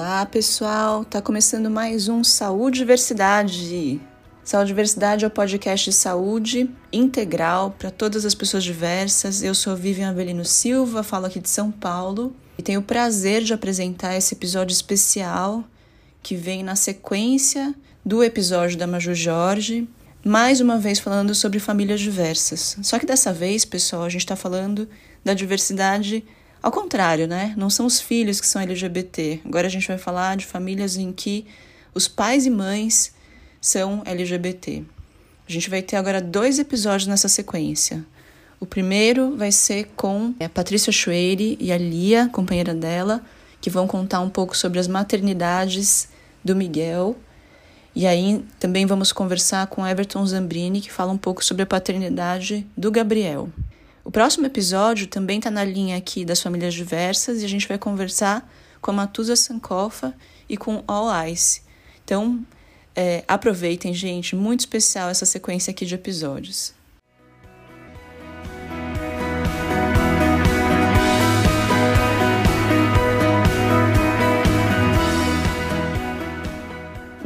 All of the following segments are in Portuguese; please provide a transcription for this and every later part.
Olá, pessoal. Tá começando mais um Saúde Diversidade. Saúde Diversidade é o podcast de saúde integral para todas as pessoas diversas. Eu sou Vivian Avelino Silva, falo aqui de São Paulo e tenho o prazer de apresentar esse episódio especial que vem na sequência do episódio da Maju Jorge, mais uma vez falando sobre famílias diversas. Só que dessa vez, pessoal, a gente está falando da diversidade ao contrário, né? Não são os filhos que são LGBT. Agora a gente vai falar de famílias em que os pais e mães são LGBT. A gente vai ter agora dois episódios nessa sequência. O primeiro vai ser com a Patrícia Chueire e a Lia, companheira dela, que vão contar um pouco sobre as maternidades do Miguel. E aí também vamos conversar com Everton Zambrini, que fala um pouco sobre a paternidade do Gabriel. O próximo episódio também está na linha aqui das famílias diversas e a gente vai conversar com a Matusa Sankofa e com All Ice. Então, é, aproveitem, gente, muito especial essa sequência aqui de episódios.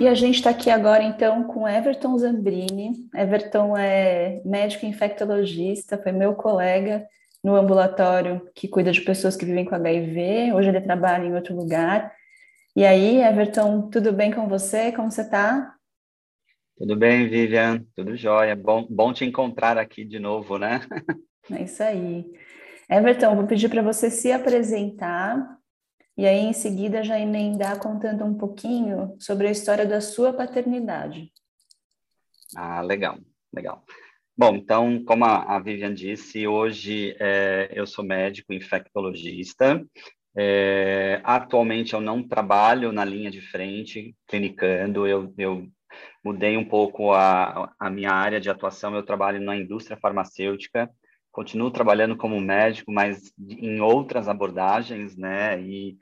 E a gente está aqui agora, então, com Everton Zambrini. Everton é médico infectologista, foi meu colega no ambulatório que cuida de pessoas que vivem com HIV. Hoje ele trabalha em outro lugar. E aí, Everton, tudo bem com você? Como você está? Tudo bem, Vivian? Tudo jóia. Bom, bom te encontrar aqui de novo, né? É isso aí. Everton, vou pedir para você se apresentar e aí em seguida já emendar contando um pouquinho sobre a história da sua paternidade. Ah, legal, legal. Bom, então, como a, Vivian disse, hoje é, eu sou médico infectologista. É, atualmente eu não trabalho na linha de frente, clinicando, eu, eu mudei um pouco a, a minha área de atuação, eu trabalho na indústria farmacêutica, continuo trabalhando como médico, mas em outras abordagens, né? E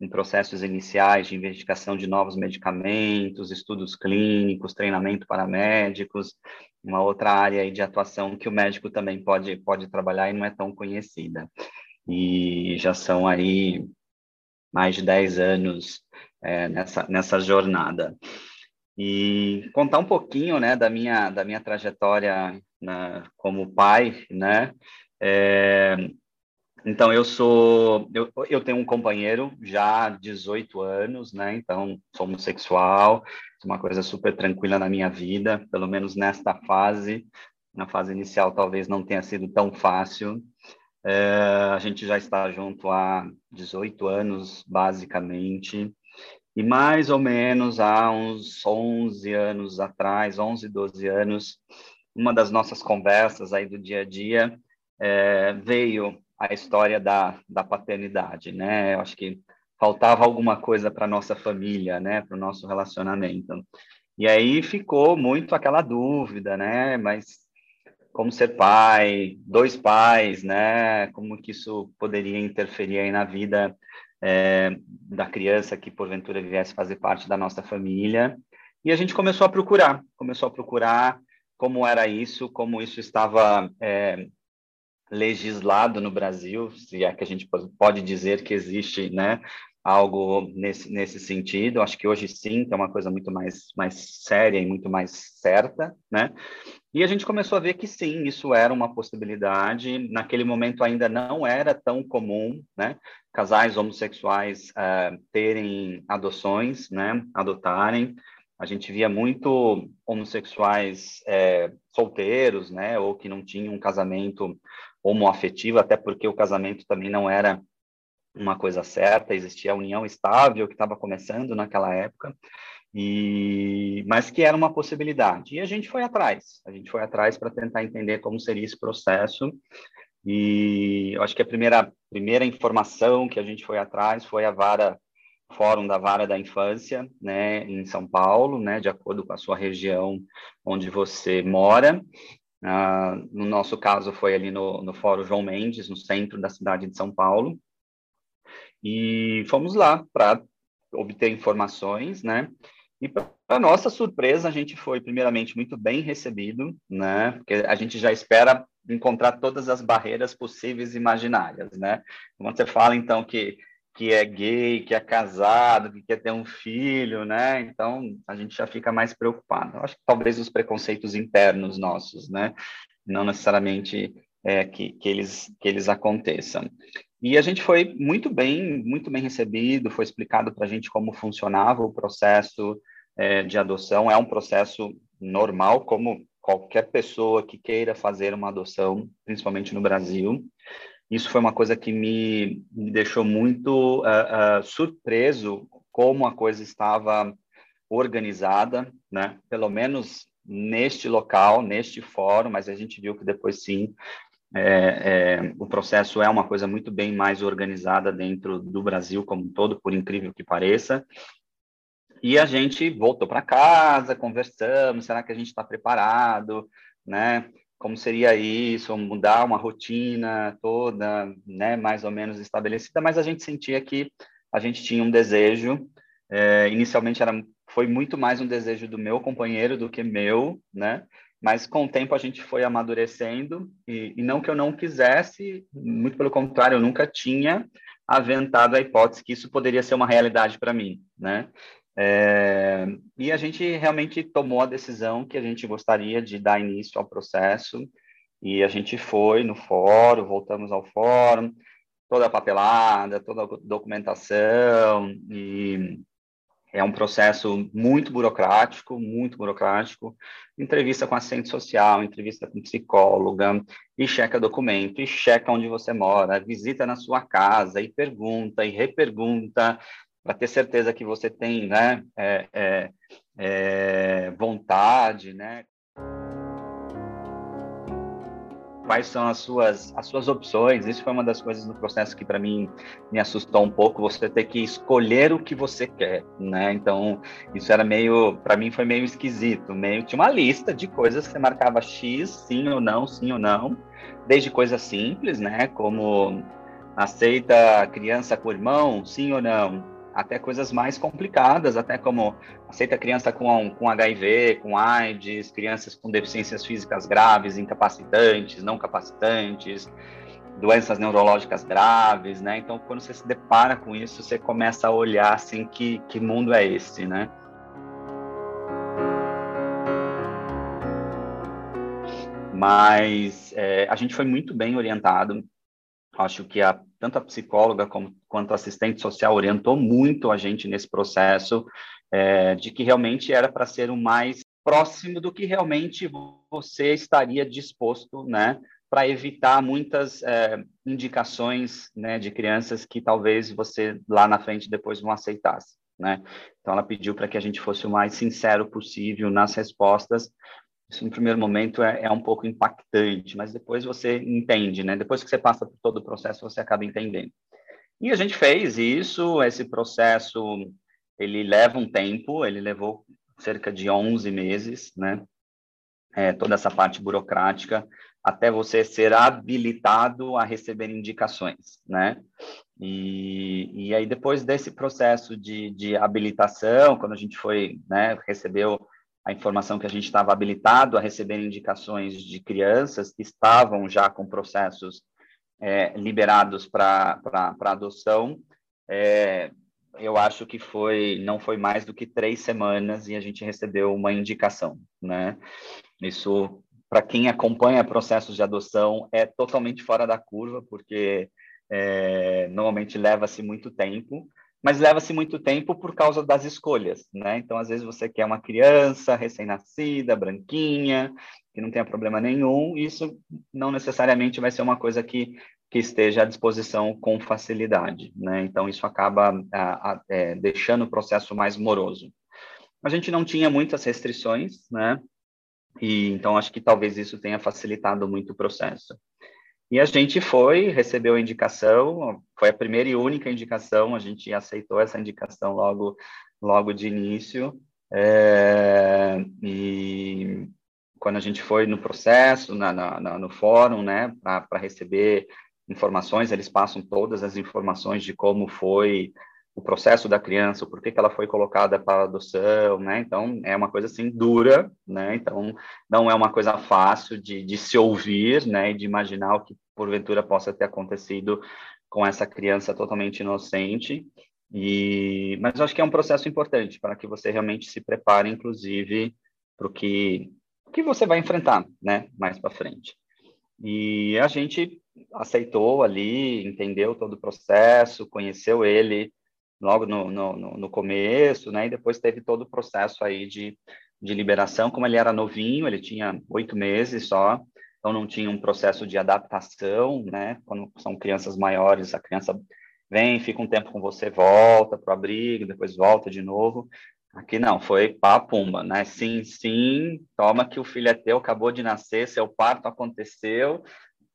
em processos iniciais de investigação de novos medicamentos, estudos clínicos, treinamento para médicos, uma outra área de atuação que o médico também pode, pode trabalhar e não é tão conhecida. E já são aí mais de 10 anos é, nessa, nessa jornada. E contar um pouquinho, né, da minha, da minha trajetória né, como pai, né? É, então eu sou, eu, eu tenho um companheiro já há 18 anos, né? Então sou homossexual, uma coisa super tranquila na minha vida, pelo menos nesta fase. Na fase inicial talvez não tenha sido tão fácil. É, a gente já está junto há 18 anos, basicamente. E mais ou menos há uns 11 anos atrás, 11, 12 anos, uma das nossas conversas aí do dia a dia é, veio a história da, da paternidade, né? Eu acho que faltava alguma coisa para nossa família, né? Para o nosso relacionamento. E aí ficou muito aquela dúvida, né? Mas como ser pai, dois pais, né? Como que isso poderia interferir aí na vida é, da criança que porventura viesse fazer parte da nossa família? E a gente começou a procurar, começou a procurar como era isso, como isso estava é, legislado no Brasil, se é que a gente pode dizer que existe, né, algo nesse, nesse sentido. Acho que hoje sim, que é uma coisa muito mais, mais séria e muito mais certa, né? E a gente começou a ver que sim, isso era uma possibilidade. Naquele momento ainda não era tão comum, né? Casais homossexuais uh, terem adoções, né? Adotarem. A gente via muito homossexuais é, solteiros, né, ou que não tinham um casamento homoafetivo, até porque o casamento também não era uma coisa certa, existia a união estável que estava começando naquela época, e mas que era uma possibilidade. E a gente foi atrás, a gente foi atrás para tentar entender como seria esse processo. E eu acho que a primeira primeira informação que a gente foi atrás foi a vara Fórum da Vara da Infância, né, em São Paulo, né, de acordo com a sua região onde você mora. Ah, no nosso caso, foi ali no, no Fórum João Mendes, no centro da cidade de São Paulo. E fomos lá para obter informações, né? E para nossa surpresa, a gente foi primeiramente muito bem recebido, né? Porque a gente já espera encontrar todas as barreiras possíveis e imaginárias, né? Quando você fala então que que é gay, que é casado, que quer ter um filho, né? Então a gente já fica mais preocupado. Eu acho que talvez os preconceitos internos nossos, né? Não necessariamente é, que, que, eles, que eles aconteçam. E a gente foi muito bem, muito bem recebido, foi explicado para a gente como funcionava o processo é, de adoção. É um processo normal, como qualquer pessoa que queira fazer uma adoção, principalmente no Brasil. Isso foi uma coisa que me, me deixou muito uh, uh, surpreso como a coisa estava organizada, né? Pelo menos neste local, neste fórum, mas a gente viu que depois sim é, é, o processo é uma coisa muito bem mais organizada dentro do Brasil como um todo, por incrível que pareça. E a gente voltou para casa, conversamos, será que a gente está preparado, né? Como seria isso, mudar uma rotina toda, né, mais ou menos estabelecida, mas a gente sentia que a gente tinha um desejo, é, inicialmente era, foi muito mais um desejo do meu companheiro do que meu, né? Mas com o tempo a gente foi amadurecendo e, e não que eu não quisesse, muito pelo contrário, eu nunca tinha aventado a hipótese que isso poderia ser uma realidade para mim, né? É, e a gente realmente tomou a decisão que a gente gostaria de dar início ao processo, e a gente foi no fórum, voltamos ao fórum, toda a papelada, toda a documentação, e é um processo muito burocrático, muito burocrático. Entrevista com assistente social, entrevista com psicóloga, e checa documento, e checa onde você mora, visita na sua casa, e pergunta, e repergunta, para ter certeza que você tem né, é, é, é, vontade, né? Quais são as suas, as suas opções? Isso foi uma das coisas no processo que para mim me assustou um pouco. Você ter que escolher o que você quer, né? Então isso era meio, para mim foi meio esquisito. Meio tinha uma lista de coisas que você marcava x, sim ou não, sim ou não, desde coisas simples, né? Como aceita criança com irmão, sim ou não? Até coisas mais complicadas, até como aceita criança com, com HIV, com AIDS, crianças com deficiências físicas graves, incapacitantes, não capacitantes, doenças neurológicas graves, né? Então, quando você se depara com isso, você começa a olhar assim que, que mundo é esse, né? Mas é, a gente foi muito bem orientado acho que a, tanto a psicóloga como, quanto a assistente social orientou muito a gente nesse processo é, de que realmente era para ser o mais próximo do que realmente você estaria disposto, né, para evitar muitas é, indicações, né, de crianças que talvez você lá na frente depois não aceitasse, né. Então ela pediu para que a gente fosse o mais sincero possível nas respostas isso no primeiro momento é, é, um pouco impactante, mas depois você entende, né? Depois que você passa por todo o processo, você acaba entendendo. E a gente fez isso, esse processo, ele leva um tempo, ele levou cerca de 11 meses, né? É, toda essa parte burocrática, até você ser habilitado a receber indicações, né? E, e aí, depois desse processo de, de habilitação, quando a gente foi, né, recebeu a informação que a gente estava habilitado a receber indicações de crianças que estavam já com processos é, liberados para adoção. É, eu acho que foi não foi mais do que três semanas e a gente recebeu uma indicação, né? Isso para quem acompanha processos de adoção é totalmente fora da curva porque é, normalmente leva-se muito tempo mas leva-se muito tempo por causa das escolhas, né? Então, às vezes você quer uma criança recém-nascida, branquinha, que não tenha problema nenhum, isso não necessariamente vai ser uma coisa que, que esteja à disposição com facilidade, né? Então, isso acaba a, a, é, deixando o processo mais moroso. A gente não tinha muitas restrições, né? E então acho que talvez isso tenha facilitado muito o processo. E a gente foi, recebeu a indicação, foi a primeira e única indicação, a gente aceitou essa indicação logo, logo de início. É, e quando a gente foi no processo, na, na, no fórum, né, para receber informações, eles passam todas as informações de como foi o processo da criança, por que, que ela foi colocada para adoção, né? Então, é uma coisa assim dura, né? Então, não é uma coisa fácil de, de se ouvir, né? E de imaginar o que porventura possa ter acontecido com essa criança totalmente inocente. E, mas eu acho que é um processo importante para que você realmente se prepare, inclusive, para o que, que você vai enfrentar, né, mais para frente. E a gente aceitou ali, entendeu todo o processo, conheceu ele logo no, no, no começo, né, e depois teve todo o processo aí de, de liberação. Como ele era novinho, ele tinha oito meses só, então não tinha um processo de adaptação, né? Quando são crianças maiores, a criança vem, fica um tempo com você, volta para o abrigo, depois volta de novo. Aqui não, foi pá, pumba, né? Sim, sim, toma que o filho é teu, acabou de nascer, seu parto aconteceu,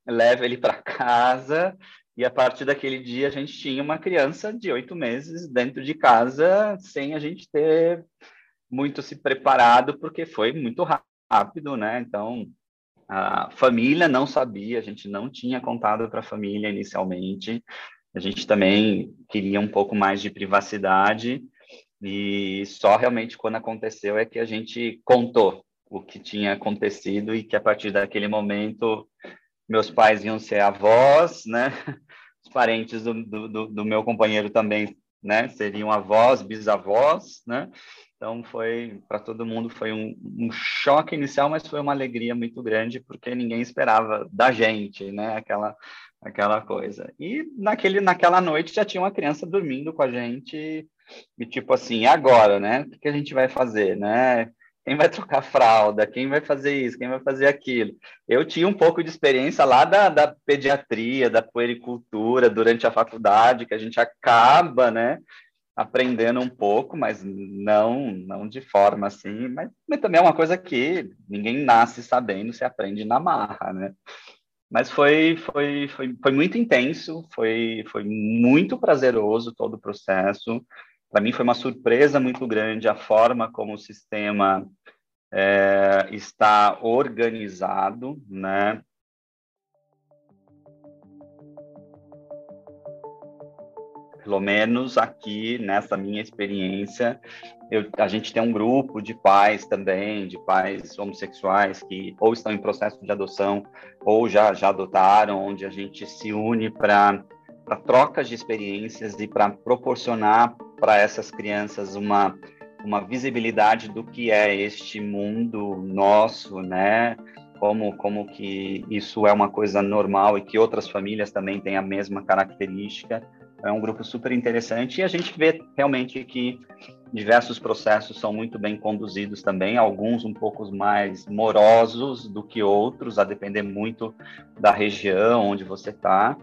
leva ele para casa, e a partir daquele dia a gente tinha uma criança de oito meses dentro de casa, sem a gente ter muito se preparado, porque foi muito rápido, né? Então, a família não sabia, a gente não tinha contado para a família inicialmente. A gente também queria um pouco mais de privacidade e só realmente quando aconteceu é que a gente contou o que tinha acontecido e que a partir daquele momento meus pais iam ser avós, né? Os parentes do, do, do meu companheiro também, né? Seriam avós, bisavós, né? Então foi para todo mundo foi um, um, choque inicial, mas foi uma alegria muito grande porque ninguém esperava da gente, né? Aquela aquela coisa. E naquele naquela noite já tinha uma criança dormindo com a gente e tipo assim, agora, né? O que a gente vai fazer, né? Quem vai trocar fralda? Quem vai fazer isso? Quem vai fazer aquilo? Eu tinha um pouco de experiência lá da, da pediatria, da puericultura durante a faculdade, que a gente acaba, né? aprendendo um pouco, mas não não de forma assim, mas, mas, também é uma coisa que ninguém nasce sabendo, se aprende na marra, né? Mas foi foi foi, foi muito intenso, foi foi muito prazeroso todo o processo. Para mim foi uma surpresa muito grande a forma como o sistema é, está organizado, né? pelo menos aqui nessa minha experiência, eu, a gente tem um grupo de pais também, de pais homossexuais que ou estão em processo de adoção ou já, já adotaram, onde a gente se une para trocas de experiências e para proporcionar para essas crianças uma, uma visibilidade do que é este mundo nosso, né? Como, como que isso é uma coisa normal e que outras famílias também têm a mesma característica é um grupo super interessante e a gente vê realmente que diversos processos são muito bem conduzidos também, alguns um pouco mais morosos do que outros, a depender muito da região onde você está,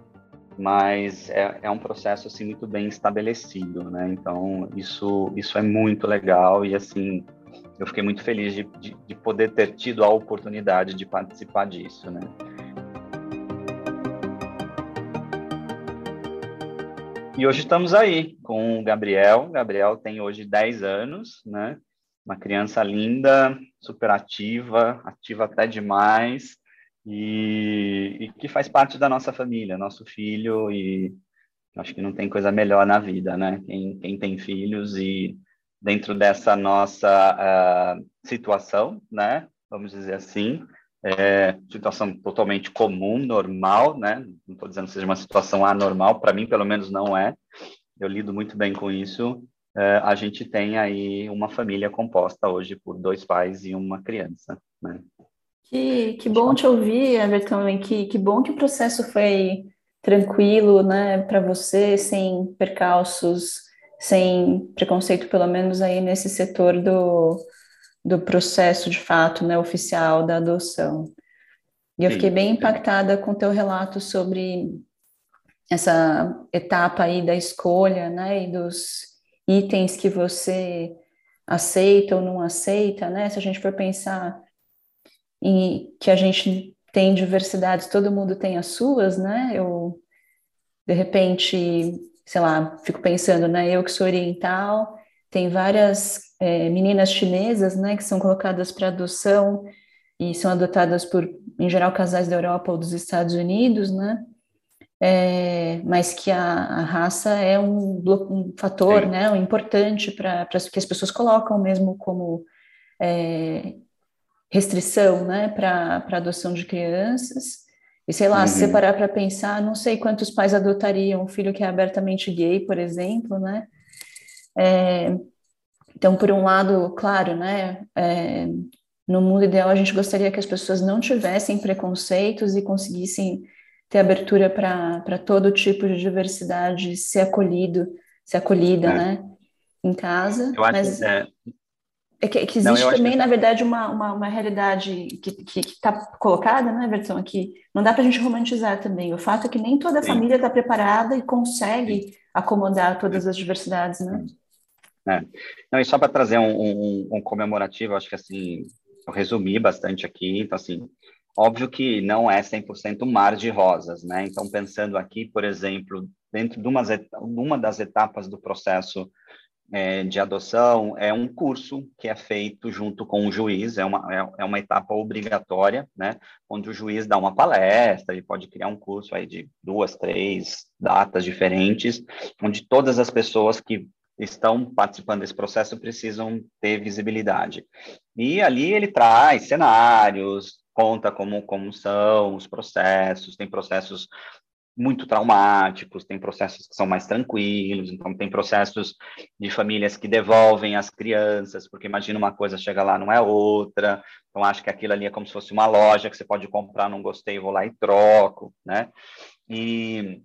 mas é, é, um processo assim muito bem estabelecido, né? Então isso isso é muito legal e assim eu fiquei muito feliz de, de, de poder ter tido a oportunidade de participar disso, né? E hoje estamos aí com o Gabriel. O Gabriel tem hoje 10 anos, né? Uma criança linda, super ativa, ativa até demais, e, e que faz parte da nossa família, nosso filho, e acho que não tem coisa melhor na vida, né? Quem, quem tem filhos e dentro dessa nossa uh, situação, né? Vamos dizer assim, é, situação totalmente comum, normal, né? Não estou dizendo que seja uma situação anormal, para mim, pelo menos, não é. Eu lido muito bem com isso. É, a gente tem aí uma família composta hoje por dois pais e uma criança, né? Que, que bom te ouvir, Everton, que, que bom que o processo foi tranquilo, né, para você, sem percalços, sem preconceito, pelo menos aí nesse setor do, do processo de fato, né, oficial da adoção. E eu fiquei bem impactada com o teu relato sobre essa etapa aí da escolha, né, e dos itens que você aceita ou não aceita, né? Se a gente for pensar em que a gente tem diversidades, todo mundo tem as suas, né? Eu de repente, sei lá, fico pensando, né? Eu que sou oriental, tem várias é, meninas chinesas, né, que são colocadas para adoção e são adotadas por, em geral, casais da Europa ou dos Estados Unidos, né, é, mas que a, a, raça é um, um fator, Sim. né, um importante para que as pessoas colocam mesmo como é, restrição, né, para adoção de crianças. E sei lá, uhum. se separar para pensar, não sei quantos pais adotariam um filho que é abertamente gay, por exemplo, né? É, então, por um lado, claro, né? É, no mundo ideal, a gente gostaria que as pessoas não tivessem preconceitos e conseguissem ter abertura para todo tipo de diversidade, ser acolhido, ser acolhida, é. né? Em casa. Eu acho mas... que, é, é que, existe não, também, que... na verdade, uma, uma, uma realidade que está colocada, né, versão aqui, não dá para a gente romantizar também. O fato é que nem toda a família está preparada e consegue Sim. acomodar todas as diversidades, né? É. Não, e só para trazer um, um, um, comemorativo, acho que assim, eu resumi bastante aqui, então assim, óbvio que não é 100% mar de rosas, né? Então, pensando aqui, por exemplo, dentro de uma, uma das etapas do processo é, de adoção é um curso que é feito junto com o juiz, é uma, é, é, uma etapa obrigatória, né, onde o juiz dá uma palestra e pode criar um curso aí de duas, três datas diferentes, onde todas as pessoas que estão participando desse processo precisam ter visibilidade. E ali ele traz cenários, conta como, como são os processos, tem processos muito traumáticos, tem processos que são mais tranquilos, então tem processos de famílias que devolvem as crianças, porque imagina uma coisa chega lá, não é outra, então acho que aquilo ali é como se fosse uma loja que você pode comprar, não gostei, vou lá e troco, né? E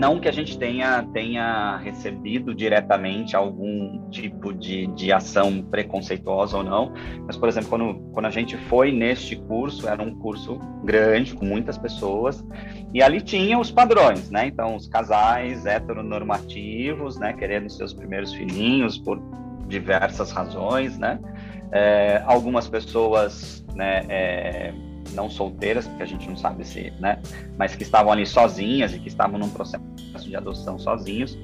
não que a gente tenha, tenha recebido diretamente algum tipo de, de ação preconceituosa ou não, mas, por exemplo, quando, quando a gente foi neste curso, era um curso grande, com muitas pessoas, e ali tinha os padrões, né? Então, os casais heteronormativos, né, querendo seus primeiros filhinhos por diversas razões, né? É, algumas pessoas, né, é, não solteiras, porque a gente não sabe se, né, mas que estavam ali sozinhas e que estavam num processo de adoção sozinhos.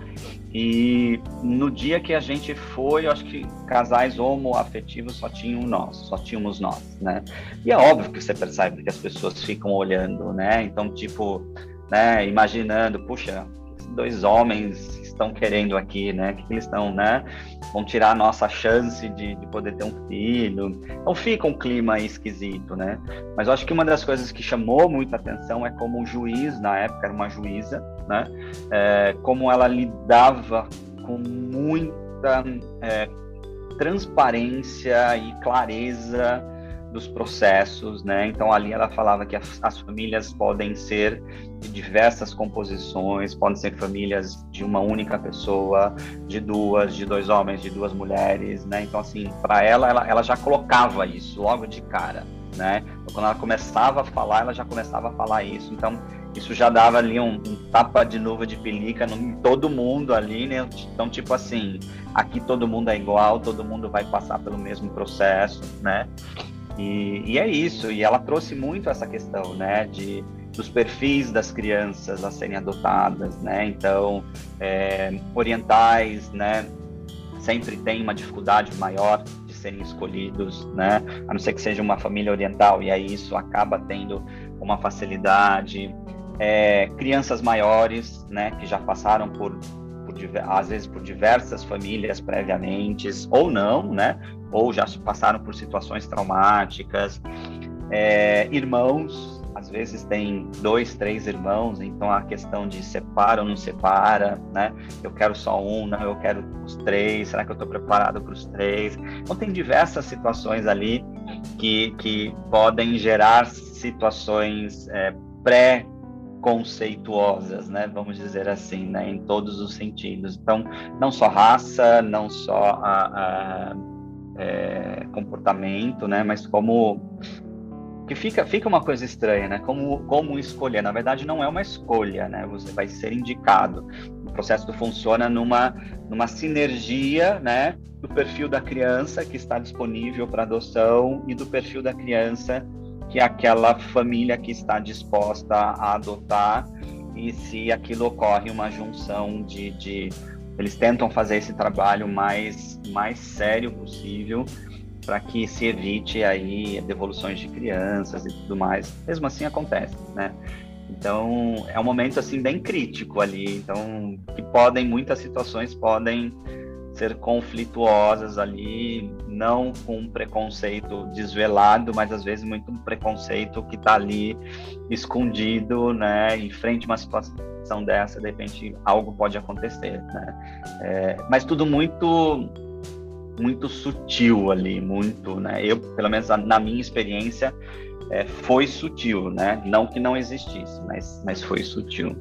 E no dia que a gente foi, eu acho que casais homoafetivos só tinham nós, só tínhamos nós, né? E é óbvio que você percebe que as pessoas ficam olhando, né? Então, tipo, né, imaginando, puxa, dois homens estão querendo aqui, né? O que eles estão, né? Vão tirar a nossa chance de, de, poder ter um filho. Então fica um clima esquisito, né? Mas eu acho que uma das coisas que chamou muita atenção é como o juiz, na época era uma juíza, né? É, como ela lidava com muita é, transparência e clareza dos processos, né? Então ali ela falava que as, as, famílias podem ser de diversas composições, podem ser famílias de uma única pessoa, de duas, de dois homens, de duas mulheres, né? Então assim, para ela, ela, ela já colocava isso logo de cara, né? Então, quando ela começava a falar, ela já começava a falar isso. Então isso já dava ali um, um tapa de luva de pelica em todo mundo ali, né? Então tipo assim, aqui todo mundo é igual, todo mundo vai passar pelo mesmo processo, né? E, e, é isso, e ela trouxe muito essa questão, né, de, dos perfis das crianças a serem adotadas, né, então, é, orientais, né, sempre tem uma dificuldade maior serem escolhidos, né, a não ser que seja uma família oriental, e aí isso acaba tendo uma facilidade, é, crianças maiores, né, que já passaram por, por às vezes por diversas famílias previamente, ou não, né, ou já passaram por situações traumáticas, é, irmãos, às vezes tem dois, três irmãos, então a questão de separa ou não separa, né? Eu quero só um, não, eu quero os três, será que eu estou preparado para os três? Então tem diversas situações ali que, que podem gerar situações é, pré conceituosas, né? Vamos dizer assim, né? Em todos os sentidos. Então, não só raça, não só a, a é, comportamento, né? Mas como que fica fica uma coisa estranha, né? Como como escolher? Na verdade, não é uma escolha, né? Você vai ser indicado. O processo funciona numa numa sinergia, né? Do perfil da criança que está disponível para adoção e do perfil da criança que é aquela família que está disposta a adotar e se aquilo ocorre uma junção de, de eles tentam fazer esse trabalho mais, mais sério possível para que se evite aí devoluções de crianças e tudo mais. Mesmo assim acontece, né? Então, é um momento assim bem crítico ali, então que podem muitas situações podem ser conflituosas ali, não com um preconceito desvelado, mas às vezes muito um preconceito que está ali escondido, né? Em frente a uma situação dessa, de repente algo pode acontecer, né? É, mas tudo muito muito sutil ali, muito, né? Eu, pelo menos na minha experiência, é, foi sutil, né? Não que não existisse, mas, mas foi sutil.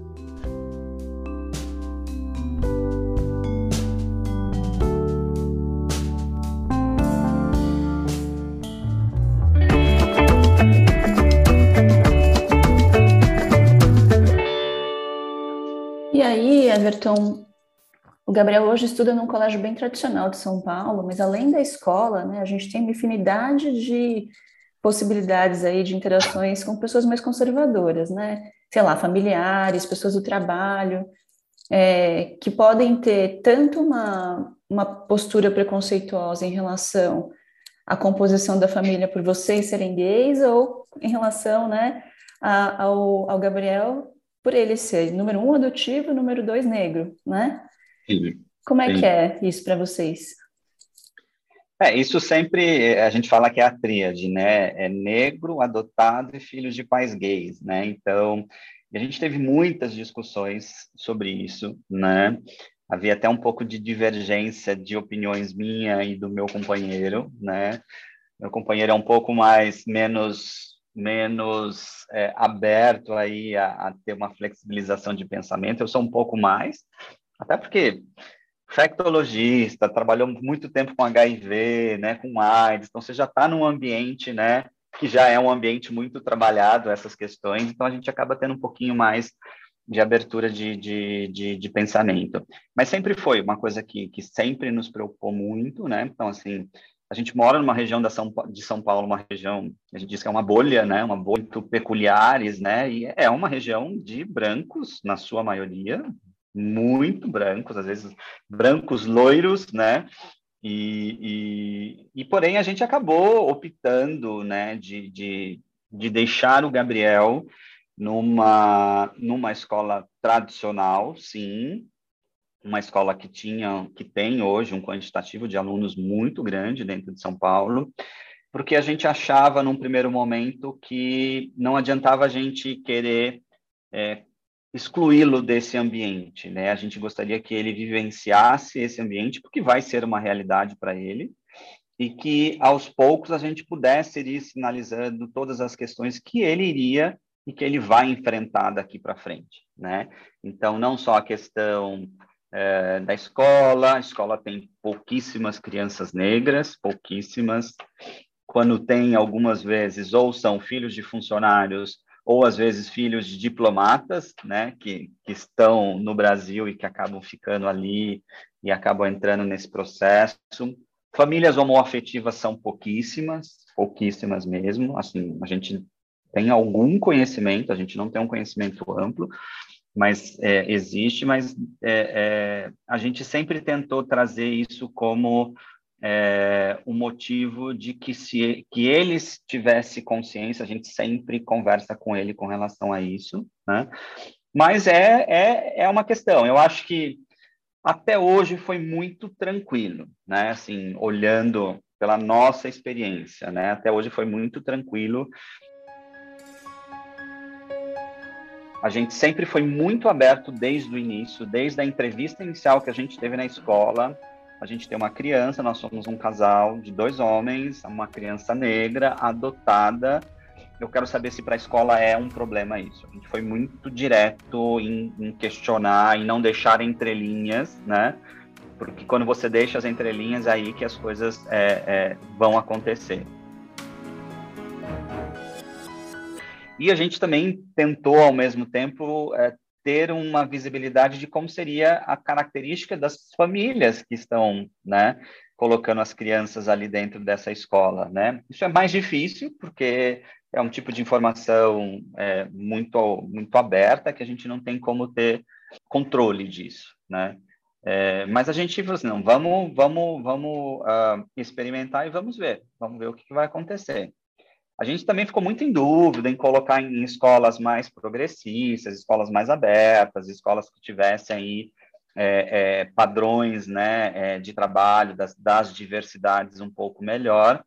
E aí, Everton, o Gabriel hoje estuda num colégio bem tradicional de São Paulo, mas além da escola, né, a gente tem uma infinidade de possibilidades aí de interações com pessoas mais conservadoras, né? Sei lá, familiares, pessoas do trabalho, é, que podem ter tanto uma, uma postura preconceituosa em relação à composição da família por vocês serem gays ou em relação, né, a, ao, ao Gabriel por ele ser número um adotivo, número dois negro, né? Sim. Como é Sim. que é isso para vocês? É, isso sempre a gente fala que é a tríade, né? É negro, adotado e filhos de pais gays, né? Então, a gente teve muitas discussões sobre isso, né? Havia até um pouco de divergência de opiniões minha e do meu companheiro, né? Meu companheiro é um pouco mais menos menos é, aberto aí a, a ter uma flexibilização de pensamento. Eu sou um pouco mais, até porque infectologista, trabalhou muito tempo com HIV, né, com AIDS, então você já está num ambiente, né, que já é um ambiente muito trabalhado essas questões, então a gente acaba tendo um pouquinho mais de abertura de, de, de, de pensamento. Mas sempre foi uma coisa que, que sempre nos preocupou muito, né, então assim, a gente mora numa região da São, de São Paulo, uma região, a gente diz que é uma bolha, né, uma bolha muito peculiares, né, e é uma região de brancos, na sua maioria, muito brancos, às vezes brancos loiros, né? E, e, e porém a gente acabou optando, né, de, de, de deixar o Gabriel numa numa escola tradicional, sim, uma escola que tinha, que tem hoje um quantitativo de alunos muito grande dentro de São Paulo, porque a gente achava num primeiro momento que não adiantava a gente querer é, excluí-lo desse ambiente, né? A gente gostaria que ele vivenciasse esse ambiente, porque vai ser uma realidade para ele, e que aos poucos a gente pudesse ir sinalizando todas as questões que ele iria e que ele vai enfrentar daqui para frente, né? Então, não só a questão é, da escola, a escola tem pouquíssimas crianças negras, pouquíssimas. Quando tem, algumas vezes, ou são filhos de funcionários ou às vezes filhos de diplomatas, né, que, que estão no Brasil e que acabam ficando ali e acabam entrando nesse processo. Famílias homoafetivas são pouquíssimas, pouquíssimas mesmo. Assim, a gente tem algum conhecimento, a gente não tem um conhecimento amplo, mas é, existe, mas é, é, a gente sempre tentou trazer isso como é, o motivo de que se que eles tivesse consciência, a gente sempre conversa com ele com relação a isso, né? Mas é, é, é uma questão. Eu acho que até hoje foi muito tranquilo, né? Assim, olhando pela nossa experiência, né? Até hoje foi muito tranquilo. A gente sempre foi muito aberto desde o início, desde a entrevista inicial que a gente teve na escola, a gente tem uma criança, nós somos um casal de dois homens, uma criança negra adotada. Eu quero saber se para a escola é um problema isso. A gente foi muito direto em, em questionar, em não deixar entrelinhas, né? Porque quando você deixa as entrelinhas, é aí que as coisas é, é, vão acontecer. E a gente também tentou, ao mesmo tempo, é, ter uma visibilidade de como seria a característica das famílias que estão, né, colocando as crianças ali dentro dessa escola, né? Isso é mais difícil porque é um tipo de informação é, muito muito aberta que a gente não tem como ter controle disso, né? É, mas a gente falou assim, não, vamos, vamos, vamos uh, experimentar e vamos ver, vamos ver o que, que vai acontecer. A gente também ficou muito em dúvida em colocar em escolas mais progressistas, escolas mais abertas, escolas que tivessem aí é, é, padrões né, é, de trabalho das, das, diversidades um pouco melhor.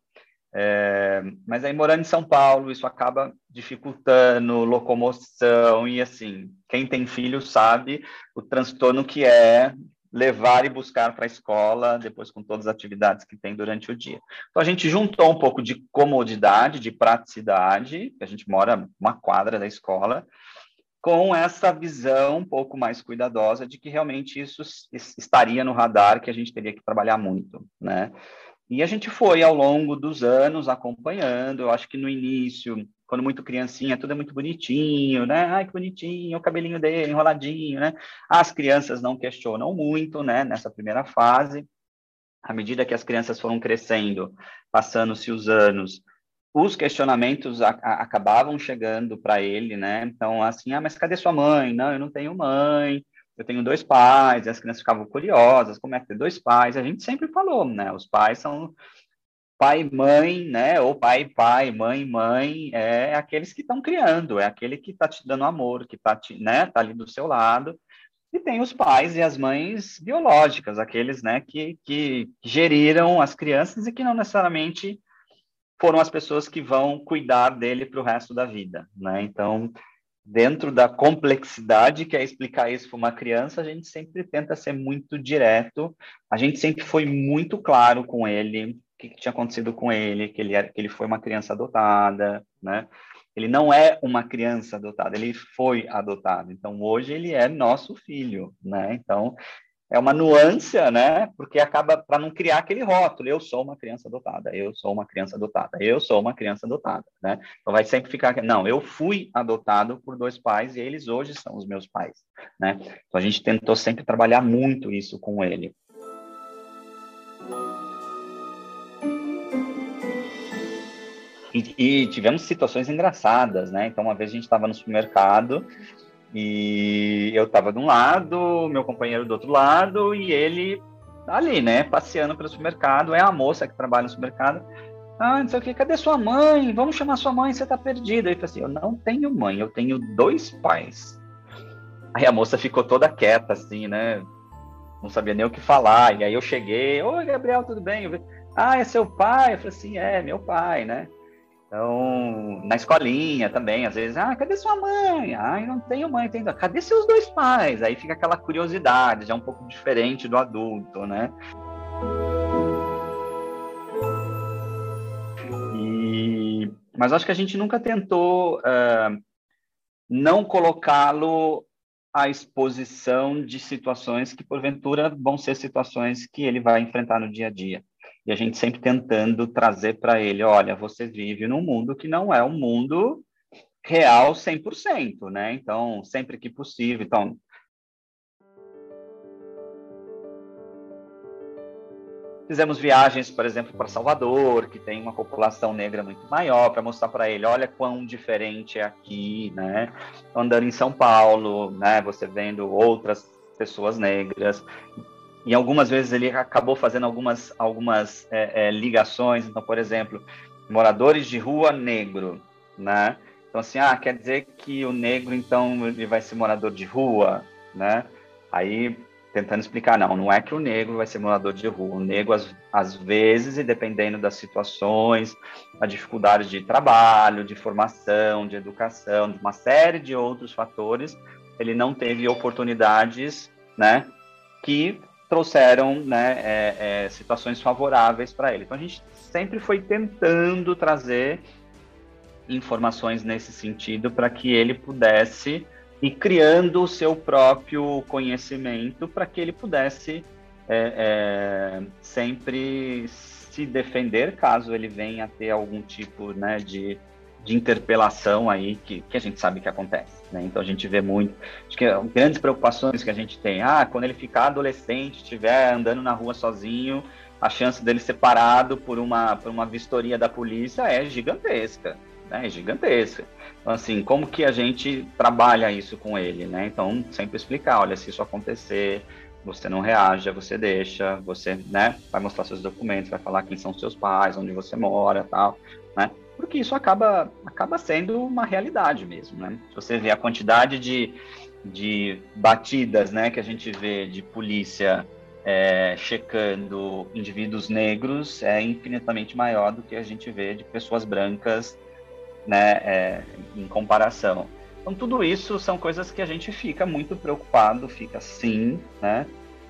É, mas aí, morando em São Paulo, isso acaba dificultando locomoção e, assim, quem tem filho sabe o transtorno que é levar e buscar para a escola, depois com todas as atividades que tem durante o dia. Então, a gente juntou um pouco de comodidade, de praticidade, a gente mora uma quadra da escola, com essa visão um pouco mais cuidadosa de que realmente isso estaria no radar, que a gente teria que trabalhar muito, né? E a gente foi ao longo dos anos acompanhando, eu acho que no início, quando muito criancinha, tudo é muito bonitinho, né? Ai, que bonitinho, o cabelinho dele enroladinho, né? As crianças não questionam muito, né, nessa primeira fase. À medida que as crianças foram crescendo, passando-se os anos, os questionamentos a, a, acabavam chegando para ele, né? Então, assim, ah, mas cadê sua mãe? Não, eu não tenho mãe, eu tenho dois pais, e as crianças ficavam curiosas, como é que ter dois pais? A gente sempre falou, né? Os pais são pai e mãe, né? Ou pai pai, mãe mãe, é aqueles que estão criando, é aquele que está te dando amor, que está né, tá ali do seu lado. E tem os pais e as mães biológicas, aqueles né, que, que geriram as crianças e que não necessariamente foram as pessoas que vão cuidar dele para o resto da vida, né? Então, dentro da complexidade que é explicar isso para uma criança, a gente sempre tenta ser muito direto. A gente sempre foi muito claro com ele que, que tinha acontecido com ele, que ele era, que ele foi uma criança adotada, né? Ele não é uma criança adotada, ele foi adotado. Então hoje ele é nosso filho, né? Então é uma nuance, né? Porque acaba para não criar aquele rótulo. Eu sou uma criança adotada. Eu sou uma criança adotada. Eu sou uma criança adotada, né? Então vai sempre ficar não. Eu fui adotado por dois pais e eles hoje são os meus pais, né? Então a gente tentou sempre trabalhar muito isso com ele. E, tivemos situações engraçadas, né? Então uma vez a gente estava no supermercado e eu estava de um lado, meu companheiro do outro lado, e ele ali, né, passeando pelo supermercado. É a moça que trabalha no supermercado. Ah, não sei o que, cadê sua mãe? Vamos chamar sua mãe, você está perdida. Ele falou assim: Eu não tenho mãe, eu tenho dois pais. Aí a moça ficou toda quieta, assim, né? Não sabia nem o que falar. E aí eu cheguei: Oi, Gabriel, tudo bem? Ah, é seu pai? Eu falei assim: É, meu pai, né? Então, na escolinha também, às vezes, ah, cadê sua mãe? Ah, eu não tenho mãe, tenho. Cadê seus dois pais? Aí fica aquela curiosidade, já um pouco diferente do adulto, né? E... Mas acho que a gente nunca tentou uh, não colocá-lo à exposição de situações que, porventura, vão ser situações que ele vai enfrentar no dia a dia e a gente sempre tentando trazer para ele, olha, você vive num mundo que não é um mundo real 100%, né? Então, sempre que possível, então Fizemos viagens, por exemplo, para Salvador, que tem uma população negra muito maior, para mostrar para ele, olha quão diferente é aqui, né? Andando em São Paulo, né? Você vendo outras pessoas negras e algumas vezes ele acabou fazendo algumas, algumas é, é, ligações. Então, por exemplo, moradores de rua negro, né? Então, assim, ah, quer dizer que o negro, então, ele vai ser morador de rua, né? Aí, tentando explicar, não, não é que o negro vai ser morador de rua. O negro, às, às vezes, e dependendo das situações, a dificuldade de trabalho, de formação, de educação, de uma série de outros fatores, ele não teve oportunidades, né? Que trouxeram né, é, é, situações favoráveis para ele. Então a gente sempre foi tentando trazer informações nesse sentido para que ele pudesse ir criando o seu próprio conhecimento para que ele pudesse é, é, sempre se defender caso ele venha a ter algum tipo né, de de interpelação aí que, que a gente sabe que acontece. Né? Então a gente vê muito. Acho que grandes preocupações que a gente tem. Ah, quando ele ficar adolescente, estiver andando na rua sozinho, a chance dele ser parado por uma, por uma vistoria da polícia é gigantesca. Né? É gigantesca. Então, assim, como que a gente trabalha isso com ele, né? Então, sempre explicar, olha, se isso acontecer, você não reage, você deixa, você, né, vai mostrar seus documentos, vai falar quem são seus pais, onde você mora, tal, né? Porque isso acaba, acaba sendo uma realidade mesmo, né? Se você vê a quantidade de, de batidas, né, que a gente vê de polícia é, checando indivíduos negros é infinitamente maior do que a gente vê de pessoas brancas, né, é, em comparação. Então, tudo isso são coisas que a gente fica muito preocupado, fica sim, né,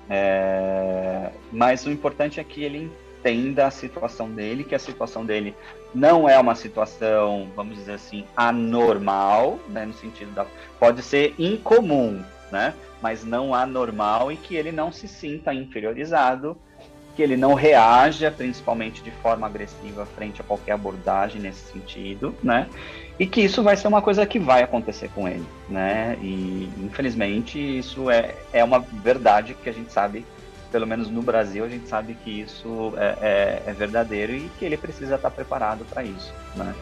é, mas o importante é que ele entenda a situação dele, que a situação dele não é uma situação, vamos dizer assim, anormal, né, no sentido da pode ser incomum, né, mas não anormal e que ele não se sinta inferiorizado, que ele não reaja, principalmente de forma agressiva, frente a qualquer abordagem nesse sentido, né? E que isso vai ser uma coisa que vai acontecer com ele, né? E infelizmente isso é, é uma verdade que a gente sabe, pelo menos no Brasil, a gente sabe que isso é, é, é verdadeiro e que ele precisa estar preparado para isso, né?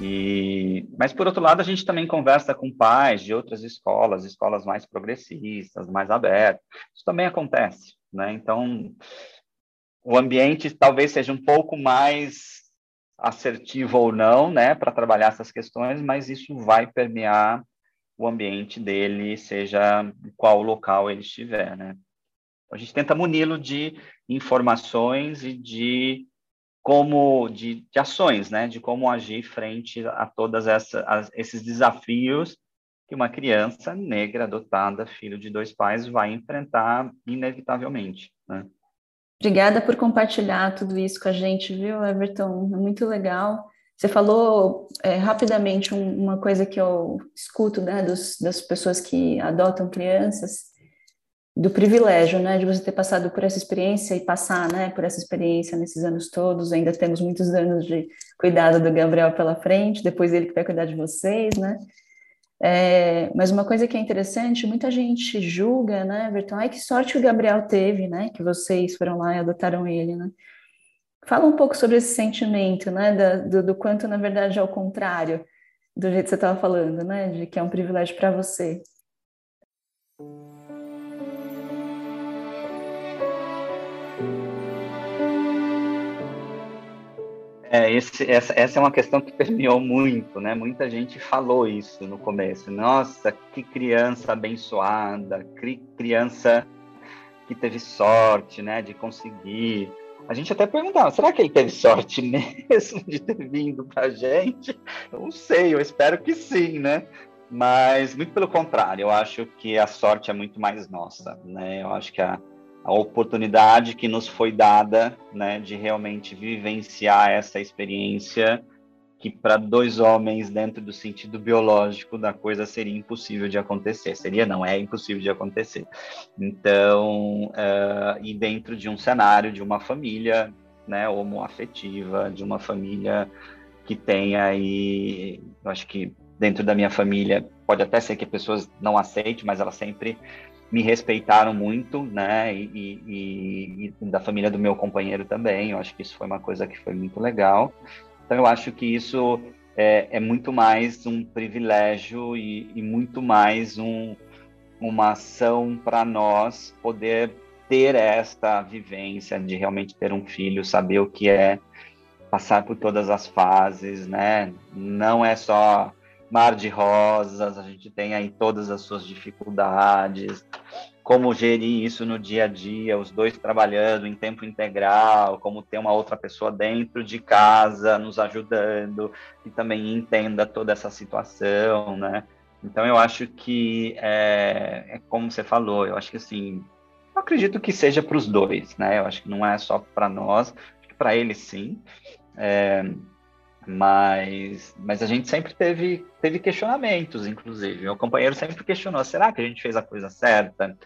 E, mas, por outro lado, a gente também conversa com pais de outras escolas, escolas mais progressistas, mais abertas. Isso também acontece, né? Então, o ambiente talvez seja um pouco mais assertivo ou não, né, para trabalhar essas questões, mas isso vai permear o ambiente dele, seja qual local ele estiver, né? A gente tenta muni-lo de informações e de como de, de, ações, né, de como agir frente a todas essa, esses desafios que uma criança negra adotada, filho de dois pais, vai enfrentar inevitavelmente, né? Obrigada por compartilhar tudo isso com a gente, viu, Everton? É muito legal. Você falou é, rapidamente um, uma coisa que eu escuto né, dos, das pessoas que adotam crianças, do privilégio, né, de você ter passado por essa experiência e passar, né, por essa experiência nesses anos todos. Ainda temos muitos anos de cuidado do Gabriel pela frente, depois ele que vai cuidar de vocês, né? É, mas uma coisa que é interessante, muita gente julga, né, Everton, ai que sorte o Gabriel teve, né, que vocês foram lá e adotaram ele, né? Fala um pouco sobre esse sentimento, né, da, do, do quanto na verdade é o contrário do jeito que você estava falando, né, de que é um privilégio para você. É, esse, essa, essa é uma questão que permeou muito, né? Muita gente falou isso no começo. Nossa, que criança abençoada, que criança que teve sorte, né, de conseguir. A gente até perguntava, será que ele teve sorte mesmo de ter vindo para a gente? Eu não sei, eu espero que sim, né? Mas muito pelo contrário, eu acho que a sorte é muito mais nossa, né? Eu acho que a, a oportunidade que nos foi dada, né, de realmente vivenciar essa experiência que para dois homens dentro do sentido biológico da coisa seria impossível de acontecer. Seria não, é impossível de acontecer. Então, uh, e dentro de um cenário de uma família, né, homoafetiva, de uma família que tem aí, eu acho que dentro da minha família pode até ser que pessoas não aceitem, mas ela sempre me respeitaram muito, né? E, e, e, da família do meu companheiro também. Eu acho que isso foi uma coisa que foi muito legal. Então, eu acho que isso é, é muito mais um privilégio e, e muito mais um, uma ação para nós poder ter esta vivência de realmente ter um filho, saber o que é passar por todas as fases, né? Não é só mar de rosas, a gente tem aí todas as suas dificuldades, como gerir isso no dia a dia, os dois trabalhando em tempo integral, como ter uma outra pessoa dentro de casa nos ajudando, que também entenda toda essa situação, né? Então eu acho que é, é como você falou, eu acho que assim, eu acredito que seja para os dois, né? Eu acho que não é só para nós, para eles sim. É, mas, mas a gente sempre teve, teve questionamentos, inclusive. Meu companheiro sempre questionou: será que a gente fez a coisa certa?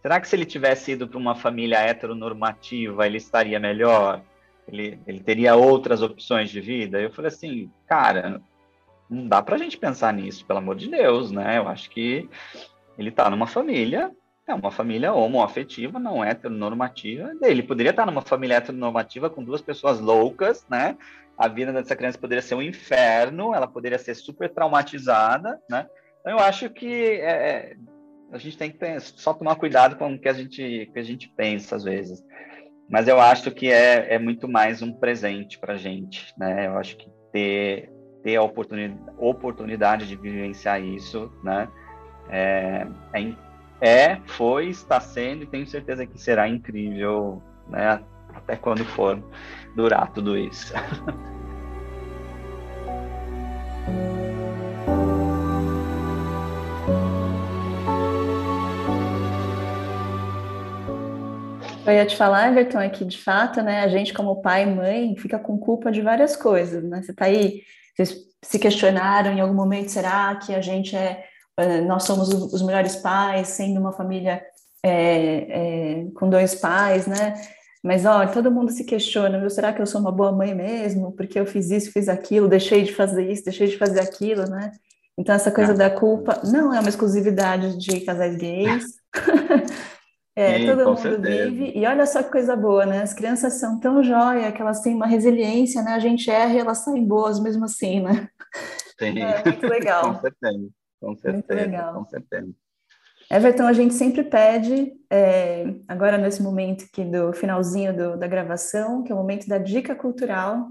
Será que se ele tivesse ido para uma família heteronormativa, ele estaria melhor? Ele, ele teria outras opções de vida? Eu falei assim, cara, não dá para a gente pensar nisso, pelo amor de Deus, né? Eu acho que ele está numa família, é uma família homoafetiva, não heteronormativa. Ele poderia estar numa família heteronormativa com duas pessoas loucas, né? A vida dessa criança poderia ser um inferno, ela poderia ser super traumatizada, né? Então, eu acho que é, é a gente tem que só tomar cuidado com o que a gente, que a gente pensa às vezes. Mas eu acho que é, é muito mais um presente para a gente, né? Eu acho que ter, ter a oportunidade, oportunidade de vivenciar isso, né? É, é, é, foi, está sendo e tenho certeza que será incrível, né? Até quando for durar tudo isso. Eu ia te falar, Everton, é que de fato, né, a gente como pai e mãe fica com culpa de várias coisas, né? Você está aí, vocês se questionaram em algum momento, será que a gente é, eh, nós somos os melhores pais, sendo uma família é, é, com dois pais, né? Mas, olha, todo mundo se questiona, viu? Será que eu sou uma boa mãe mesmo? Porque eu fiz isso, fiz aquilo, deixei de fazer isso, deixei de fazer aquilo, né? Então, essa coisa da culpa não é uma exclusividade de casais gays. É, Sim, todo mundo certeza. vive. E olha só que coisa boa, né? As crianças são tão jóia que elas têm uma resiliência, né? A gente erra e elas saem boas mesmo assim, né? Sim. É muito legal. com certeza, com certeza. Muito legal. Com certeza. Everton, a gente sempre pede, é, agora nesse momento aqui do finalzinho do, da gravação, que é o momento da dica cultural,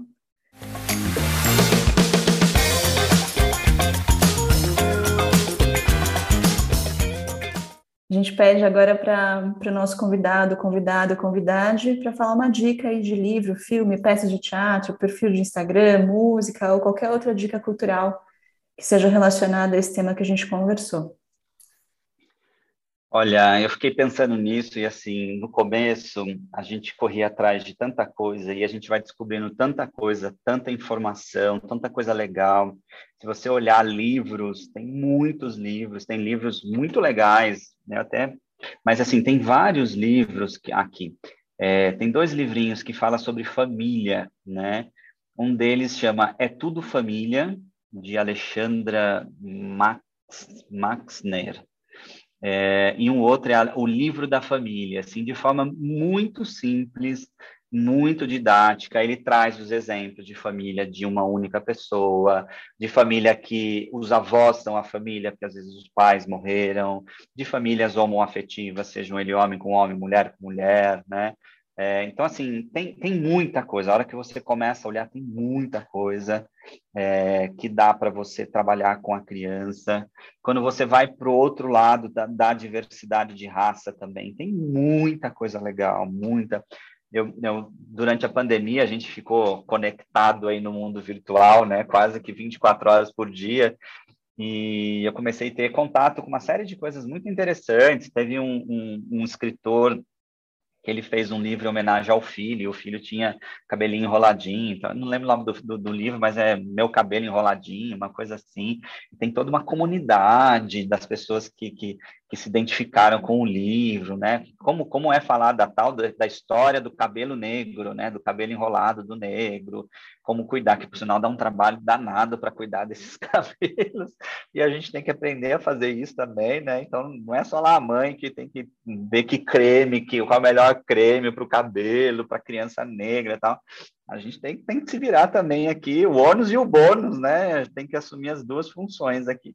A gente pede agora para o nosso convidado, convidado, convidade, para falar uma dica aí de livro, filme, peça de teatro, perfil de Instagram, música ou qualquer outra dica cultural que seja relacionada a esse tema que a gente conversou. Olha, eu fiquei pensando nisso e assim, no começo a gente corria atrás de tanta coisa e a gente vai descobrindo tanta coisa, tanta informação, tanta coisa legal. Se você olhar livros, tem muitos livros, tem livros muito legais, né? Até, mas assim, tem vários livros que, aqui. É, tem dois livrinhos que falam sobre família, né? Um deles chama É Tudo Família, de Alexandra Max, Maxner é, e um outro é o livro da família, assim, de forma muito simples, muito didática. Ele traz os exemplos de família de uma única pessoa, de família que os avós são a família, porque às vezes os pais morreram, de famílias homoafetivas, sejam ele homem com homem, mulher com mulher, né? É, então, assim, tem, tem muita coisa. A hora que você começa a olhar, tem muita coisa é, que dá para você trabalhar com a criança. Quando você vai para o outro lado da, da, diversidade de raça também, tem muita coisa legal, muita. Eu, eu, durante a pandemia, a gente ficou conectado aí no mundo virtual, né? Quase que 24 horas por dia. E eu comecei a ter contato com uma série de coisas muito interessantes. Teve um, um, um escritor que ele fez um livro em homenagem ao filho, e o filho tinha cabelinho enroladinho, então, não lembro o nome do, do, do, livro, mas é Meu Cabelo Enroladinho, uma coisa assim. Tem toda uma comunidade das pessoas que, que, que se identificaram com o livro, né? Como, como é falar da tal da, da, história do cabelo negro, né? Do cabelo enrolado do negro, como cuidar, que por sinal dá um trabalho danado para cuidar desses cabelos, e a gente tem que aprender a fazer isso também, né? Então não é só lá a mãe que tem que ver que creme, que qual é o melhor creme para o cabelo, para criança negra, e tal. A gente tem, tem que se virar também aqui, o ônus e o bônus, né? Tem que assumir as duas funções aqui.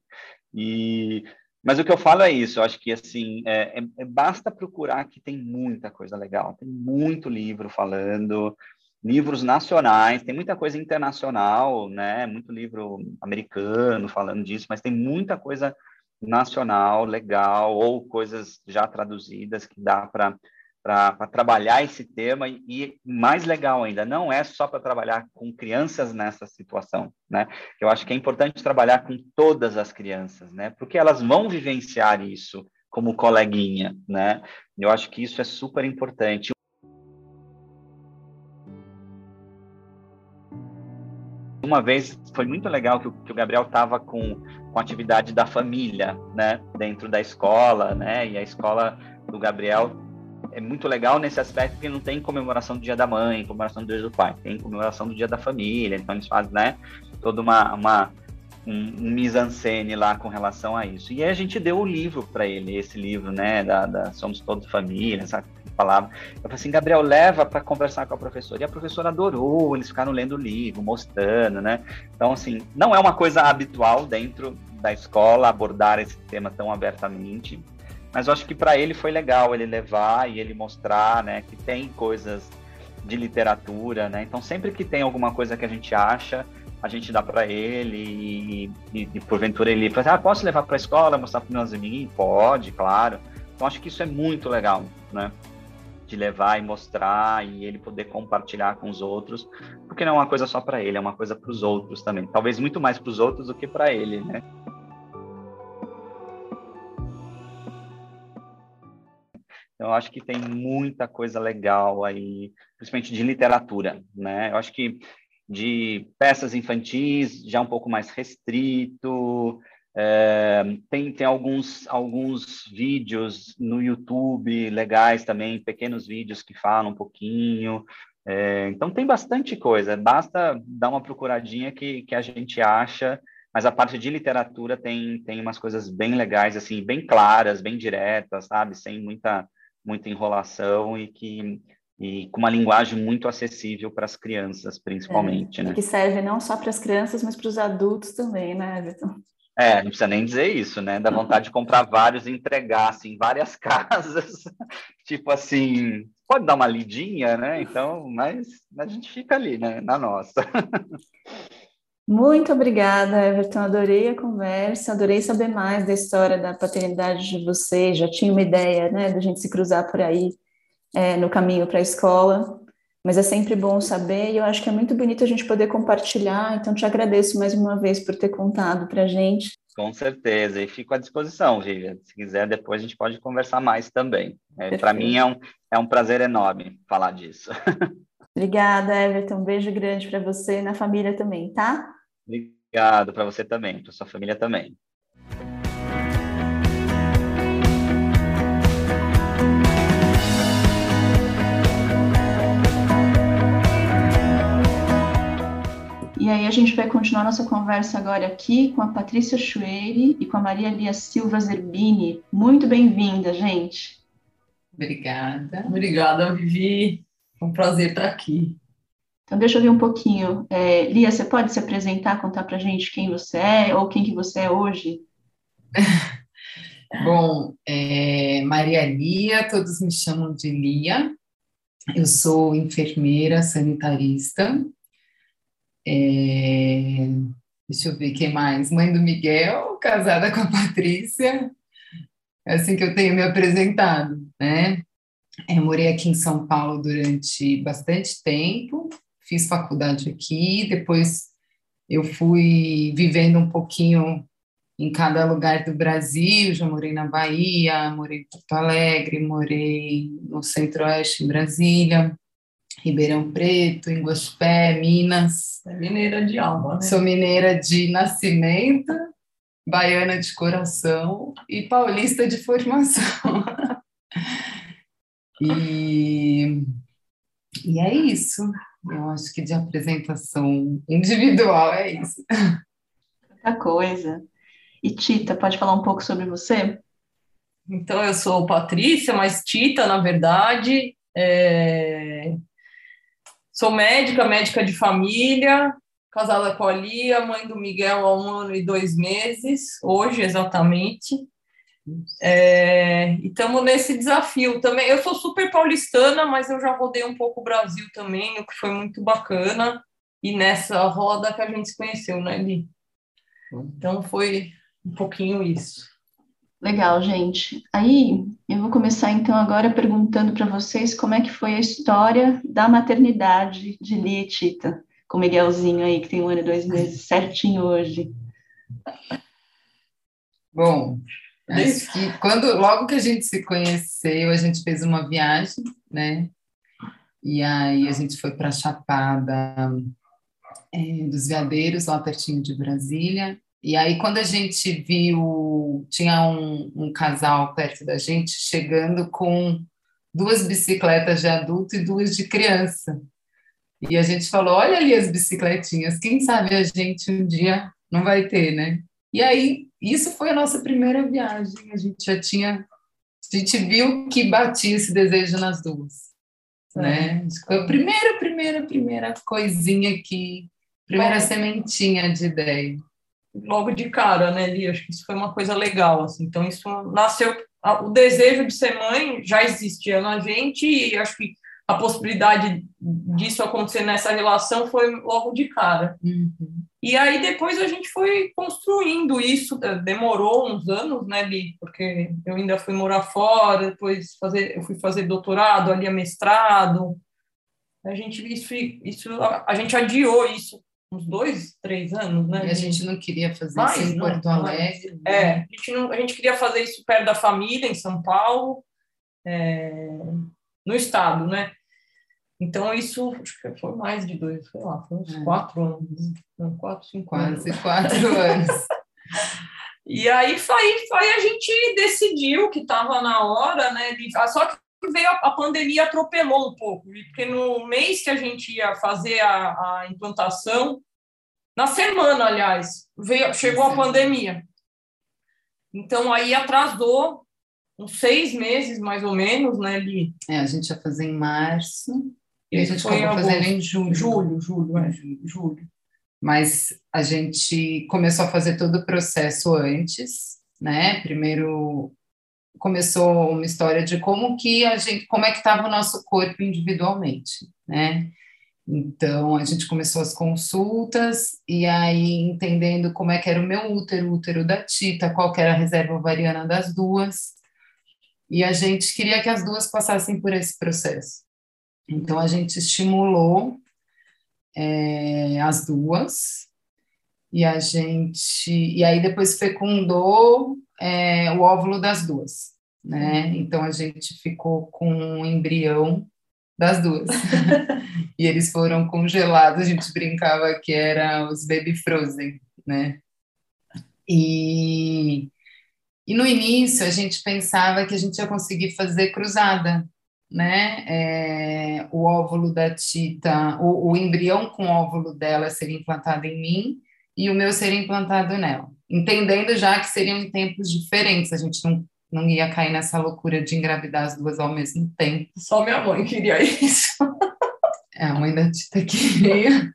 E mas o que eu falo é isso, eu acho que assim, é, é, é, basta procurar que tem muita coisa legal, tem muito livro falando, livros nacionais, tem muita coisa internacional, né? Muito livro americano falando disso, mas tem muita coisa nacional, legal, ou coisas já traduzidas que dá para para trabalhar esse tema e, e, mais legal ainda, não é só para trabalhar com crianças nessa situação, né? Eu acho que é importante trabalhar com todas as crianças, né? Porque elas vão vivenciar isso como coleguinha, né? Eu acho que isso é super importante. Uma vez foi muito legal que o, que o Gabriel estava com, com atividade da família, né? Dentro da escola, né? E a escola do Gabriel é muito legal nesse aspecto porque não tem comemoração do Dia da Mãe, comemoração do Dia do Pai, tem comemoração do Dia da Família, então eles fazem, né, toda uma, uma um, um mise-en-scène lá com relação a isso. E aí a gente deu o livro para ele, esse livro, né, da, da Somos Todos Família, essa palavra. Eu falei assim, Gabriel, leva para conversar com a professora. E a professora adorou, eles ficaram lendo o livro, mostrando, né? Então, assim, não é uma coisa habitual dentro da escola abordar esse tema tão abertamente, mas eu acho que para ele foi legal ele levar e ele mostrar, né, que tem coisas de literatura, né? Então, sempre que tem alguma coisa que a gente acha, a gente dá para ele e, e, e, porventura ele fala assim, ah, posso levar para a escola, mostrar para meus amigos? Pode, claro. Então acho que isso é muito legal, né? De levar e mostrar e ele poder compartilhar com os outros, porque não é uma coisa só para ele, é uma coisa para os outros também. Talvez muito mais para os outros do que para ele, né? Eu acho que tem muita coisa legal aí, principalmente de literatura, né? Eu acho que de peças infantis, já um pouco mais restrito. É, tem tem alguns, alguns vídeos no YouTube legais também, pequenos vídeos que falam um pouquinho. É, então tem bastante coisa, basta dar uma procuradinha que, que a gente acha, mas a parte de literatura tem, tem umas coisas bem legais, assim, bem claras, bem diretas, sabe? Sem muita, muita enrolação e que e com uma linguagem muito acessível para as crianças, principalmente, é, né? Que serve não só para as crianças, mas para os adultos também, né, Everton? É, não precisa nem dizer isso, né? Dá vontade de comprar vários e entregar, assim, várias casas. tipo assim, pode dar uma lidinha, né? Então, mas a gente fica ali, né? Na nossa. Muito obrigada, Everton. Adorei a conversa, adorei saber mais da história da paternidade de vocês. Já tinha uma ideia, né, da gente se cruzar por aí é, no caminho para a escola, mas é sempre bom saber e eu acho que é muito bonito a gente poder compartilhar. Então, te agradeço mais uma vez por ter contado para a gente. Com certeza, e fico à disposição, Vivian. Se quiser, depois a gente pode conversar mais também. É, para mim é um, é um prazer enorme falar disso. Obrigada, Everton. Um beijo grande para você e na família também, tá? Obrigado para você também, para sua família também. E aí a gente vai continuar nossa conversa agora aqui com a Patrícia Chueire e com a Maria Lia Silva Zerbini. Muito bem-vinda, gente. Obrigada. Obrigada, Vivi. É um prazer estar aqui. Então, deixa eu ver um pouquinho. É, Lia, você pode se apresentar, contar para a gente quem você é ou quem que você é hoje? Bom, é, Maria Lia, todos me chamam de Lia. Eu sou enfermeira sanitarista, é, deixa eu ver quem mais. Mãe do Miguel, casada com a Patrícia. É assim que eu tenho me apresentado, né? Eu é, morei aqui em São Paulo durante bastante tempo, fiz faculdade aqui, depois eu fui vivendo um pouquinho em cada lugar do Brasil, já morei na Bahia, morei em Porto Alegre, morei no Centro-Oeste, em Brasília, Ribeirão Preto, em Gospé, Minas. É mineira de alma, né? Sou mineira de nascimento, baiana de coração e paulista de formação. e, e é isso. Eu acho que de apresentação individual é isso. Muita coisa. E Tita, pode falar um pouco sobre você? Então, eu sou Patrícia, mas Tita, na verdade, é... Sou médica, médica de família, casada com a Lia, mãe do Miguel há um ano e dois meses, hoje exatamente. É, e estamos nesse desafio também. Eu sou super paulistana, mas eu já rodei um pouco o Brasil também, o que foi muito bacana. E nessa roda que a gente se conheceu, né, Li? Então foi um pouquinho isso. Legal, gente. Aí eu vou começar então agora perguntando para vocês como é que foi a história da maternidade de Lia e Tita, com o Miguelzinho aí, que tem um ano e dois meses, certinho hoje. Bom, acho que quando, logo que a gente se conheceu, a gente fez uma viagem, né? E aí a gente foi para a Chapada é, dos Veadeiros, lá pertinho de Brasília, e aí, quando a gente viu, tinha um, um, casal perto da gente chegando com duas bicicletas de adulto e duas de criança. E a gente falou: olha ali as bicicletinhas, quem sabe a gente um dia não vai ter, né? E aí, isso foi a nossa primeira viagem. A gente já tinha, a gente viu que batia esse desejo nas duas, é. né? Foi a primeira, primeira, primeira coisinha que, primeira sementinha de ideia. Logo de cara, né, Li? Acho que isso foi uma coisa legal, assim. Então, isso nasceu, o desejo de ser mãe já existia na gente e acho que a possibilidade disso acontecer nessa relação foi logo de cara. Uhum. E aí depois a gente foi construindo isso, eh, demorou uns anos, né, Li? Porque eu ainda fui morar fora, depois fazer, eu fui fazer doutorado, ali a mestrado. A gente isso, isso a, gente adiou isso uns dois, três anos, né? E a gente não queria fazer mais, isso em Porto Alegre. Né? É, a gente, não, a gente queria fazer isso perto da família, em São Paulo, é, no estado, né? Então, isso acho que foi mais de dois, sei lá, foi uns é. quatro anos. Não, quatro, cinco Quase anos. quatro anos. e aí foi, foi a gente decidiu que estava na hora, né? De, ah, só que veio a, a, pandemia atropelou um pouco, porque no mês que a gente ia fazer a, a implantação, na semana, aliás, veio, chegou a pandemia. Então aí atrasou uns seis meses, mais ou menos, né, Li? É, a gente ia fazer em março. E a gente foi acabou fazendo em julho. Julho, julho, é, julho. Mas a gente começou a fazer todo o processo antes, né? Primeiro começou uma história de como que a gente, como é que estava o nosso corpo individualmente, né? Então a gente começou as consultas e aí entendendo como é que era o meu útero, o útero da Tita, qual que era a reserva ovariana das duas. E a gente queria que as duas passassem por esse processo. Então, a gente estimulou é, as duas, e a gente. E aí, depois fecundou é, o óvulo das duas, né? Então, a gente ficou com um embrião das duas. e eles foram congelados, a gente brincava que era os baby frozen, né? E, e no início a gente pensava que a gente ia conseguir fazer cruzada, né? É, o óvulo da Tita, o, o, embrião com óvulo dela seria implantado em mim e o meu seria implantado nela. Entendendo já que seriam em tempos diferentes, a gente não, não ia cair nessa loucura de engravidar as duas ao mesmo tempo. Só minha mãe queria isso. É, a mãe da Tita queria.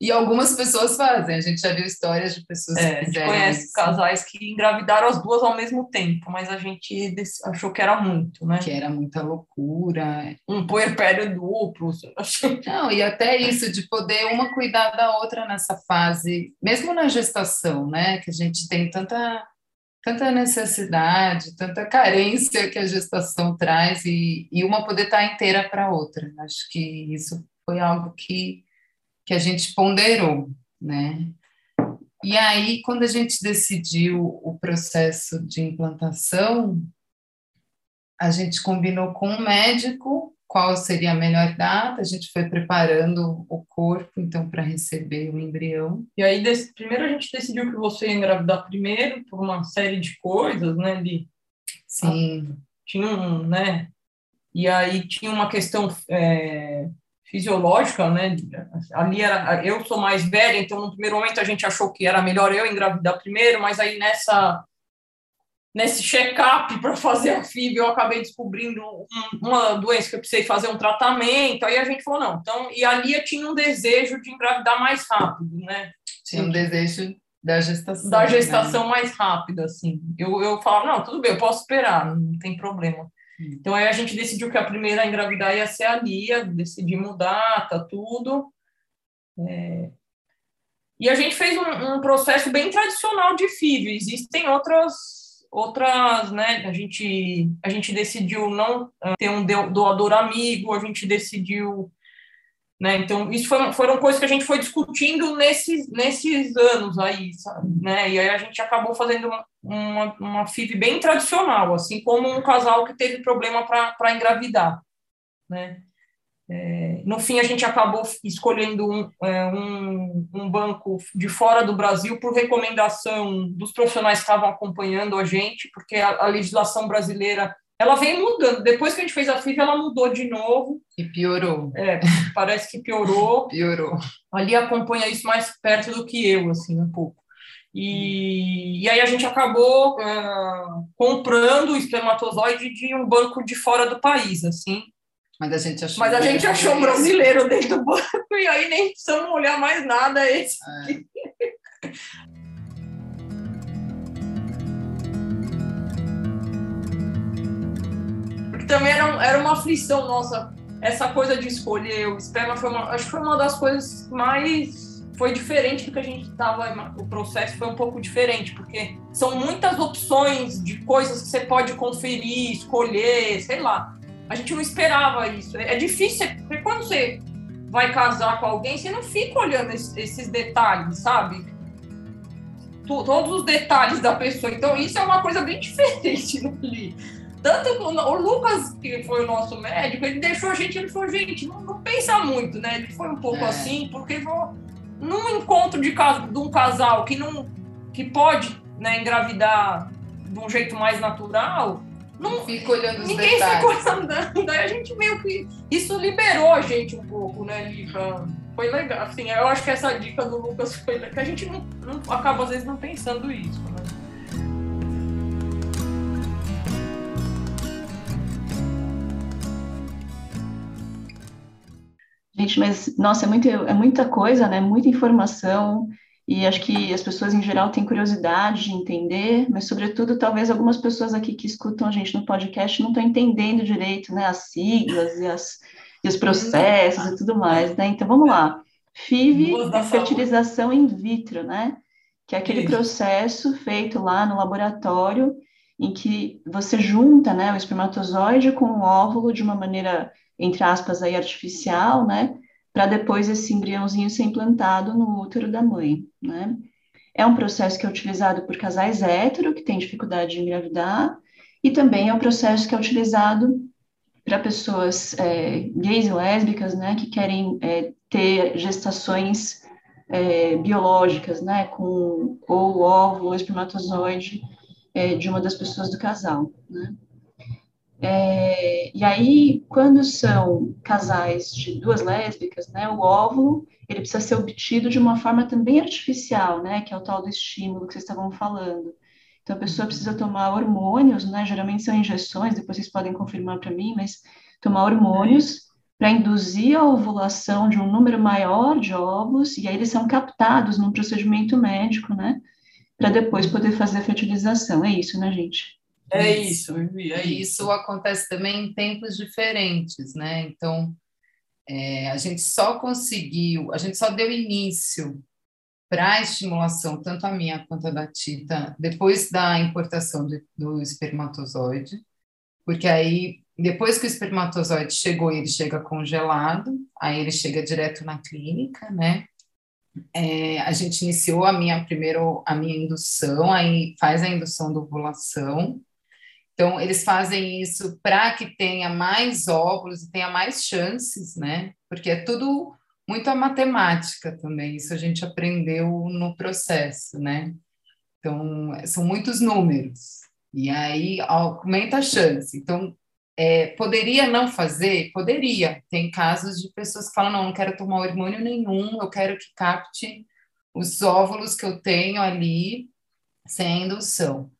E algumas pessoas fazem. A gente já viu histórias de pessoas é, que fizeram. A gente conhece isso. casais que engravidaram as duas ao mesmo tempo, mas a gente achou que era muito, né? Que era muita loucura. Um puerpério duplo. Não, e até isso de poder uma cuidar da outra nessa fase, mesmo na gestação, né? Que a gente tem tanta tanta necessidade, tanta carência que a gestação traz e, e uma poder estar inteira para a outra. Acho que isso foi algo que, que a gente ponderou, né? E aí, quando a gente decidiu o processo de implantação, a gente combinou com o médico qual seria a melhor data, a gente foi preparando o corpo, então, para receber o embrião. E aí, primeiro a gente decidiu que você ia engravidar primeiro, por uma série de coisas, né, de Sim. Ah, tinha um, né, e aí tinha uma questão é, fisiológica, né? Ali era, eu sou mais velha, então no primeiro momento a gente achou que era melhor eu engravidar primeiro, mas aí nessa nesse check-up para fazer a FIV eu acabei descobrindo um, uma doença que eu precisei fazer um tratamento. Aí a gente falou não, então e a Lia tinha um desejo de engravidar mais rápido, né? Tinha um desejo da gestação. Da gestação né? mais rápida, assim. Eu, eu falava, não, tudo bem, eu posso esperar, não tem problema. Então aí a gente decidiu que a primeira a engravidar ia ser a Lia, decidimos data, tudo. É... E a gente fez um, um, processo bem tradicional de filho. Existem outras, outras, né? A gente, a gente decidiu não uh, ter um doador amigo, a gente decidiu né? Então, isso foram, foram coisas que a gente foi discutindo nesses, nesses anos aí, sabe? Né? E aí a gente acabou fazendo uma, uma, FIV bem tradicional, assim como um casal que teve problema para engravidar, né? É, no fim, a gente acabou escolhendo um, é, um, um, banco de fora do Brasil por recomendação dos profissionais que estavam acompanhando a gente, porque a, a legislação brasileira ela vem mudando. Depois que a gente fez a FIV, ela mudou de novo. E piorou. É, parece que piorou. piorou. Ali acompanha isso mais perto do que eu, assim, um pouco. E, e aí a gente acabou uh, comprando o espermatozoide de um banco de fora do país, assim. Mas a gente achou, Mas a gente achou um brasileiro dentro do banco e aí nem precisamos olhar mais nada esse. É. também era, era uma aflição nossa, essa coisa de escolher o esperma foi uma, acho que foi uma das coisas mais foi diferente do que a gente estava. O processo foi um pouco diferente, porque são muitas opções de coisas que você pode conferir, escolher, sei lá. A gente não esperava isso. É difícil, porque quando você vai casar com alguém, você não fica olhando esses detalhes, sabe? Todos os detalhes da pessoa. Então, isso é uma coisa bem diferente ali. Tanto que o Lucas, que foi o nosso médico, ele deixou a gente, ele falou, gente, não, não pensa muito, né? Ele foi um pouco é. assim, porque vou, num encontro de, de um casal que não que pode né, engravidar de um jeito mais natural, não fica olhando os ninguém detalhes. fica olhando. Daí a gente meio que isso liberou a gente um pouco, né, Lica? Foi legal. Assim, eu acho que essa dica do Lucas foi que a gente não, não acaba às vezes não pensando isso, né? Gente, mas nossa, é, muito, é muita coisa, né? Muita informação. E acho que as pessoas em geral têm curiosidade de entender, mas sobretudo talvez algumas pessoas aqui que escutam a gente no podcast não estão entendendo direito, né, as siglas e, as, e os processos e tudo mais, né? Então vamos lá. FIV é fertilização in vitro, né? Que é aquele processo feito lá no laboratório em que você junta, né, o espermatozoide com o óvulo de uma maneira entre aspas, aí, artificial, né? Para depois esse embriãozinho ser implantado no útero da mãe, né? É um processo que é utilizado por casais hétero que têm dificuldade de engravidar, e também é um processo que é utilizado para pessoas é, gays e lésbicas, né, que querem é, ter gestações é, biológicas, né, com ou óvulo espermatozoide é, de uma das pessoas do casal, né. É, e aí, quando são casais de duas lésbicas, né, o óvulo ele precisa ser obtido de uma forma também artificial, né, que é o tal do estímulo que vocês estavam falando. Então, a pessoa precisa tomar hormônios, né, geralmente são injeções, depois vocês podem confirmar para mim, mas tomar hormônios para induzir a ovulação de um número maior de óvulos, e aí eles são captados num procedimento médico, né, para depois poder fazer a fertilização. É isso, né, gente? É isso, Vivi, é isso. Isso acontece também em tempos diferentes, né? Então, é, a gente só conseguiu, a gente só deu início para a estimulação, tanto a minha quanto a da Tita, depois da importação do, do espermatozoide, porque aí, depois que o espermatozoide chegou, ele chega congelado, aí ele chega direto na clínica, né? É, a gente iniciou a minha primeiro a minha indução, aí faz a indução da ovulação, então, eles fazem isso para que tenha mais óvulos e tenha mais chances, né? Porque é tudo muito a matemática também, isso a gente aprendeu no processo, né? Então, são muitos números, e aí aumenta a chance. Então, é, poderia não fazer? Poderia. Tem casos de pessoas que falam: não, não quero tomar hormônio nenhum, eu quero que capte os óvulos que eu tenho ali sem indução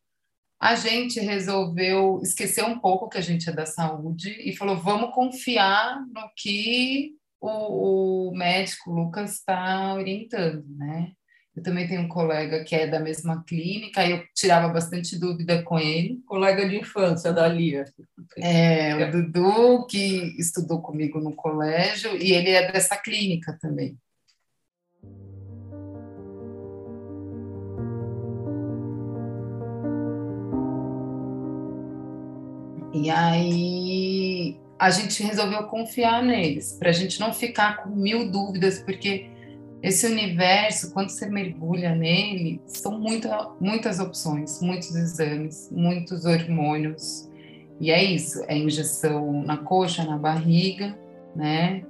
a gente resolveu esquecer um pouco que a gente é da saúde e falou: vamos confiar no que o, o médico Lucas está orientando, né? Eu também tenho um colega que é da mesma clínica, eu tirava bastante dúvida com ele. Colega de infância da Lia. É, o Dudu, que estudou comigo no colégio, e ele é dessa clínica também. E aí a gente resolveu confiar neles, para a gente não ficar com mil dúvidas, porque esse universo, quando você mergulha nele, são muita, muitas opções, muitos exames, muitos hormônios. E é isso, é injeção na coxa, na barriga, né?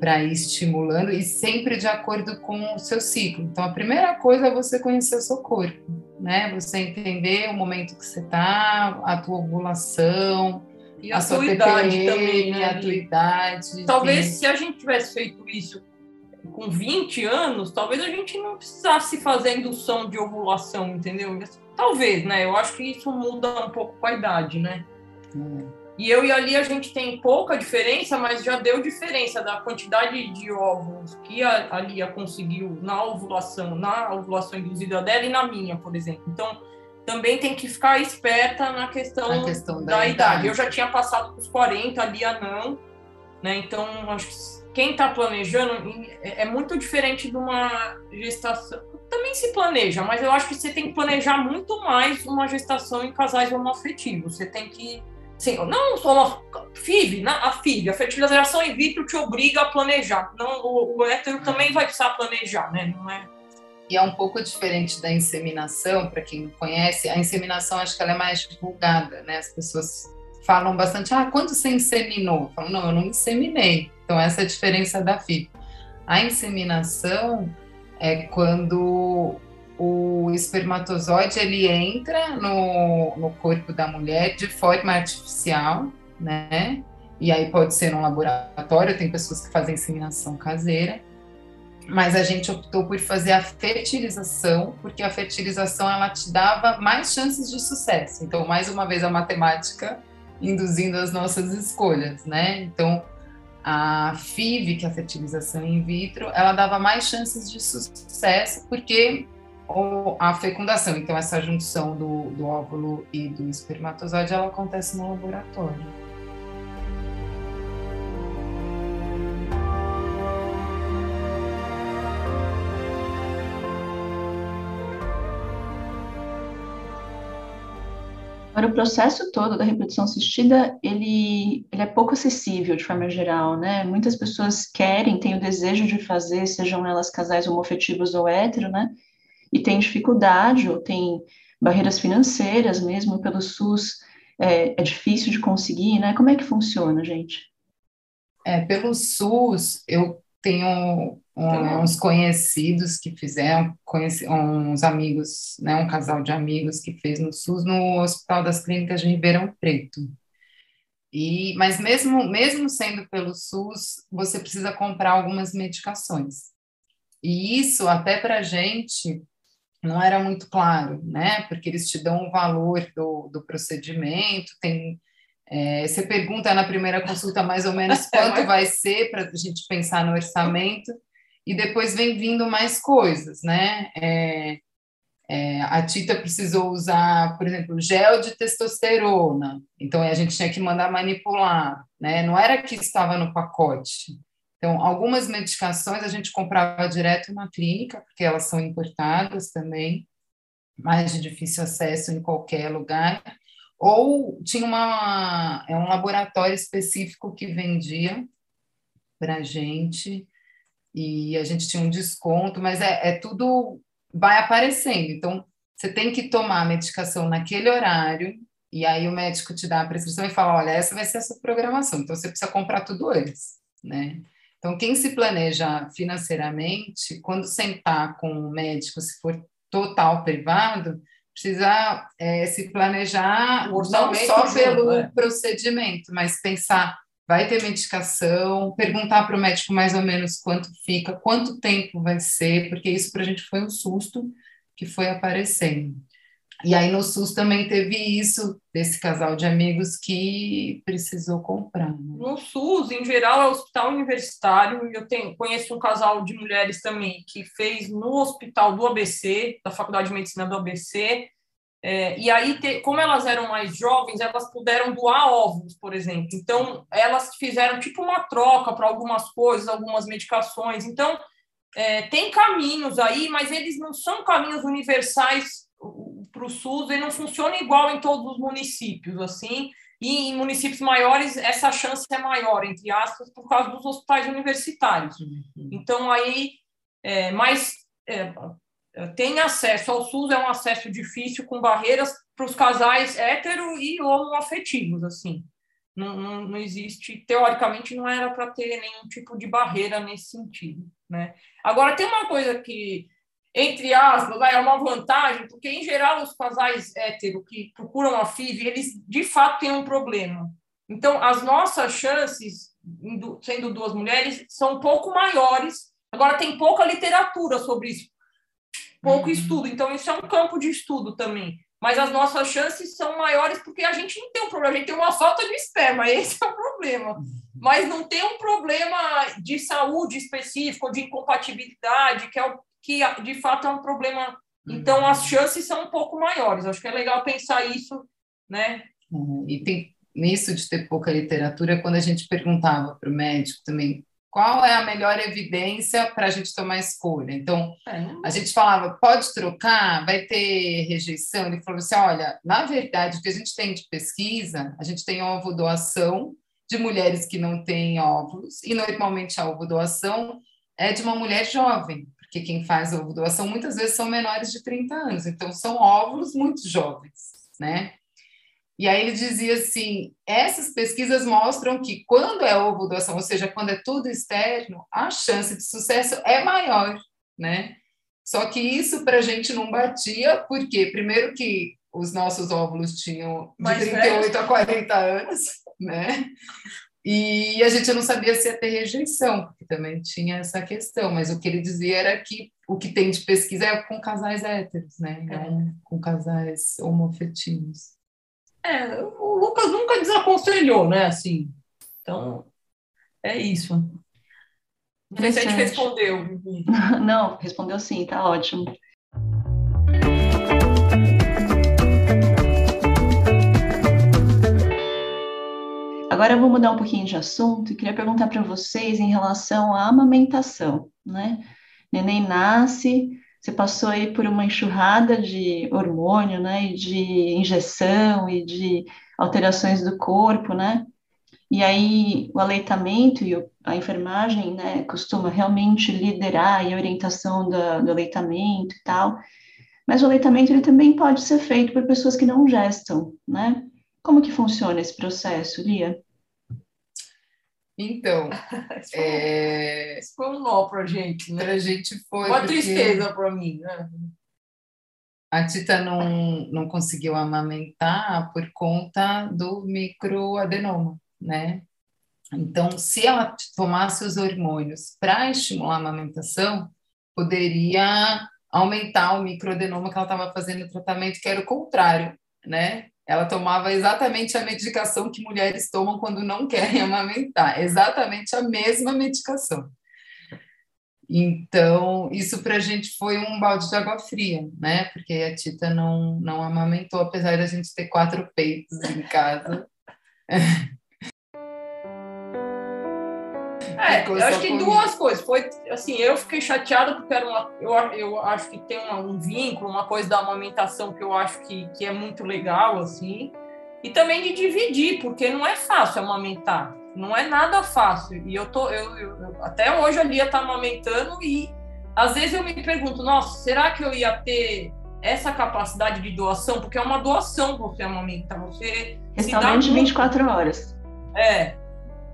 Para ir estimulando e sempre de acordo com o seu ciclo. Então, a primeira coisa é você conhecer o seu corpo né? Você entender o momento que você está, a tua ovulação, e a, a sua idade também, né? a tua idade. Talvez sim. se a gente tivesse feito isso com 20 anos, talvez a gente não precisasse fazer indução de ovulação, entendeu? Talvez, né? Eu acho que isso muda um pouco com a idade, né? Hum. E eu e ali a gente tem pouca diferença, mas já deu diferença da quantidade de óvulos que a, a Lia conseguiu na ovulação, na ovulação induzida dela e na minha, por exemplo. Então, também tem que ficar esperta na questão, questão da, da idade. idade. Eu já tinha passado dos 40, a Lia não, né? Então, acho que quem está planejando é, é muito diferente de uma gestação. Também se planeja, mas eu acho que você tem que planejar muito mais uma gestação em casais homoafetivos. Você tem que. Sim, não só uma. FIV, a FIV, a fertilização in vitro te obriga a planejar. Não, o, o hétero também vai precisar planejar, né? Não é. E é um pouco diferente da inseminação, para quem não conhece. A inseminação, acho que ela é mais divulgada, né? As pessoas falam bastante, ah, quando você inseminou? Eu falo, não, eu não inseminei. Então, essa é a diferença da FIP. A inseminação é quando o espermatozoide ele entra no, no corpo da mulher de forma artificial, né? E aí pode ser num laboratório, tem pessoas que fazem inseminação caseira, mas a gente optou por fazer a fertilização, porque a fertilização ela te dava mais chances de sucesso. Então, mais uma vez a matemática induzindo as nossas escolhas, né? Então, a FIV, que é a fertilização in vitro, ela dava mais chances de sucesso porque a fecundação, então essa junção do, do óvulo e do espermatozoide, ela acontece no laboratório. O processo todo da reprodução assistida, ele, ele é pouco acessível de forma geral, né? Muitas pessoas querem, têm o desejo de fazer, sejam elas casais homoafetivos ou hétero, né? E tem dificuldade ou tem barreiras financeiras mesmo pelo SUS, é, é difícil de conseguir, né? Como é que funciona, gente? É, pelo SUS, eu tenho uns conhecidos que fizeram, conheci, uns amigos, né, um casal de amigos que fez no SUS no Hospital das Clínicas de Ribeirão Preto. E, mas mesmo, mesmo sendo pelo SUS, você precisa comprar algumas medicações. E isso, até para a gente, não era muito claro, né? Porque eles te dão o valor do, do procedimento, tem é, você pergunta na primeira consulta mais ou menos quanto vai ser para a gente pensar no orçamento, e depois vem vindo mais coisas, né? É, é, a Tita precisou usar, por exemplo, gel de testosterona, então a gente tinha que mandar manipular, né? Não era que estava no pacote. Então, algumas medicações a gente comprava direto na clínica, porque elas são importadas também, mais de difícil acesso em qualquer lugar. Ou tinha uma, é um laboratório específico que vendia para a gente e a gente tinha um desconto, mas é, é tudo vai aparecendo. Então, você tem que tomar a medicação naquele horário, e aí o médico te dá a prescrição e fala: olha, essa vai ser a sua programação, então você precisa comprar tudo antes, né? Então, quem se planeja financeiramente, quando sentar com o médico, se for total privado, precisa é, se planejar não só pelo é. procedimento, mas pensar vai ter medicação, perguntar para o médico mais ou menos quanto fica, quanto tempo vai ser, porque isso para a gente foi um susto que foi aparecendo. E aí no SUS também teve isso, desse casal de amigos que precisou comprar. Né? No SUS, em geral, é hospital universitário. Eu tenho, conheço um casal de mulheres também que fez no hospital do ABC, da Faculdade de Medicina do ABC, é, e aí, te, como elas eram mais jovens, elas puderam doar óvulos, por exemplo. Então, elas fizeram tipo uma troca para algumas coisas, algumas medicações. Então, é, tem caminhos aí, mas eles não são caminhos universais para o SUS, ele não funciona igual em todos os municípios, assim. E em municípios maiores, essa chance é maior, entre aspas, por causa dos hospitais universitários. Uhum. Então, aí, é, mas é, tem acesso ao SUS, é um acesso difícil, com barreiras para os casais hétero e homoafetivos, assim. Não, não, não existe, teoricamente, não era para ter nenhum tipo de barreira nesse sentido, né? Agora, tem uma coisa que, entre aspas, é uma vantagem, porque, em geral, os casais hétero que procuram a FIV, eles, de fato, têm um problema. Então, as nossas chances, sendo duas mulheres, são um pouco maiores Agora, tem pouca literatura sobre isso, pouco Uhum. estudo, então isso é um campo de estudo também. Mas as nossas chances são maiores porque a gente não tem um problema, a gente tem uma falta de esperma, esse é o problema. Mas não tem um problema de saúde específico, de incompatibilidade, que é o que de fato é um problema. Então as chances são um pouco maiores. Acho que é legal pensar isso, né? Uhum. E tem nisso de ter pouca literatura, quando a gente perguntava para o médico também qual é a melhor evidência para a gente tomar escolha. Então, É, a gente falava, pode trocar, vai ter rejeição. Ele falou assim: olha, na verdade, o que a gente tem de pesquisa, a gente tem ovo doação de mulheres que não têm óvulos, e normalmente a ovo doação é de uma mulher jovem, porque quem faz ovo doação muitas vezes são menores de 30 anos, então são óvulos muito jovens, né? E aí ele dizia assim: essas pesquisas mostram que quando é ovo doação, ou seja, quando é tudo externo, a chance de sucesso é maior, né? Só que isso para a gente não batia, porque primeiro que os nossos óvulos tinham de Mais 38 a 40 anos, né? E a gente não sabia se ia ter rejeição, porque também tinha essa questão, mas o que ele dizia era que o que tem de pesquisa é com casais héteros, né? Não com casais homoafetivos. É, o Lucas nunca desaconselhou, né? Assim. Então, é isso. Não sei se a gente Interessante. respondeu. Não, respondeu sim, tá ótimo. Agora eu vou mudar um pouquinho de assunto e queria perguntar para vocês em relação à amamentação, né? Neném nasce, você passou aí por uma enxurrada de hormônio, né? E de injeção e de alterações do corpo, né? E aí o aleitamento e a enfermagem, né, costuma realmente liderar a orientação do aleitamento e tal. Mas o aleitamento ele também pode ser feito por pessoas que não gestam, né? Como que funciona esse processo, Lia? Então, Isso foi, é, isso foi um nó pra gente, né? para a gente foi. Uma porque tristeza para mim, né? A Tita não, não conseguiu amamentar por conta do microadenoma, né? Então, se ela tomasse os hormônios para estimular a amamentação, poderia aumentar o microadenoma que ela estava fazendo o tratamento, que era o contrário, né? Ela tomava exatamente a medicação que mulheres tomam quando não querem amamentar, exatamente a mesma medicação. Então, isso para a gente foi um balde de água fria, né? Porque a Tita não, não amamentou, apesar da gente ter quatro peitos em casa. É, eu acho que comigo. duas coisas. Foi assim, eu fiquei chateada porque era uma, eu, eu acho que tem uma- um vínculo, uma coisa da amamentação que eu acho que, que é muito legal, assim. E também de dividir, porque não é fácil amamentar. Não é nada fácil. E eu tô, eu, eu- até hoje a Lia tá amamentando e às vezes eu me pergunto, nossa, será que eu ia ter essa capacidade de doação? Porque é uma doação você amamentar. Você se dá Restaurante muito. 24 horas. É.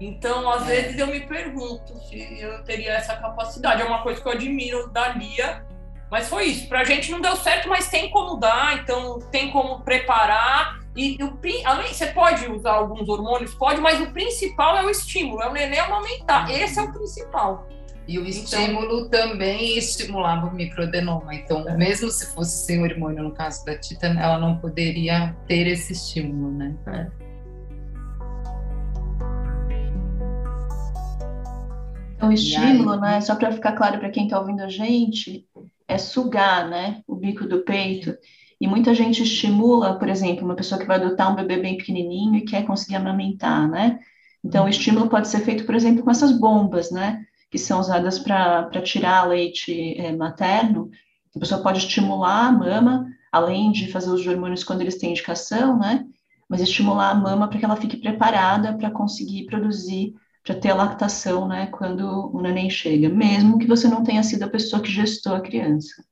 Então, às vezes eu me pergunto se eu teria essa capacidade. É uma coisa que eu admiro da Lia. Mas foi isso. Pra gente não deu certo, mas tem como dar, então tem como preparar. E o, além, você pode usar alguns hormônios, pode, mas o principal é o estímulo, é o neném amamentar. Esse é o principal. E o Então- estímulo também estimulava o microadenoma. Então, mesmo se fosse sem hormônio, no caso da Tita, ela não poderia ter esse estímulo, né? Então, o estímulo, aí? né, só para ficar claro para quem está ouvindo a gente, é sugar, né, o bico do peito. E muita gente estimula, por exemplo, uma pessoa que vai adotar um bebê bem pequenininho e quer conseguir amamentar, né? Então, o estímulo pode ser feito, por exemplo, com essas bombas, né, que são usadas para tirar leite eh, materno. A pessoa pode estimular a mama, além de fazer os hormônios quando eles têm indicação, né? Mas estimular a mama para que ela fique preparada para conseguir produzir para ter a lactação, né, quando o neném chega, mesmo que você não tenha sido a pessoa que gestou a criança.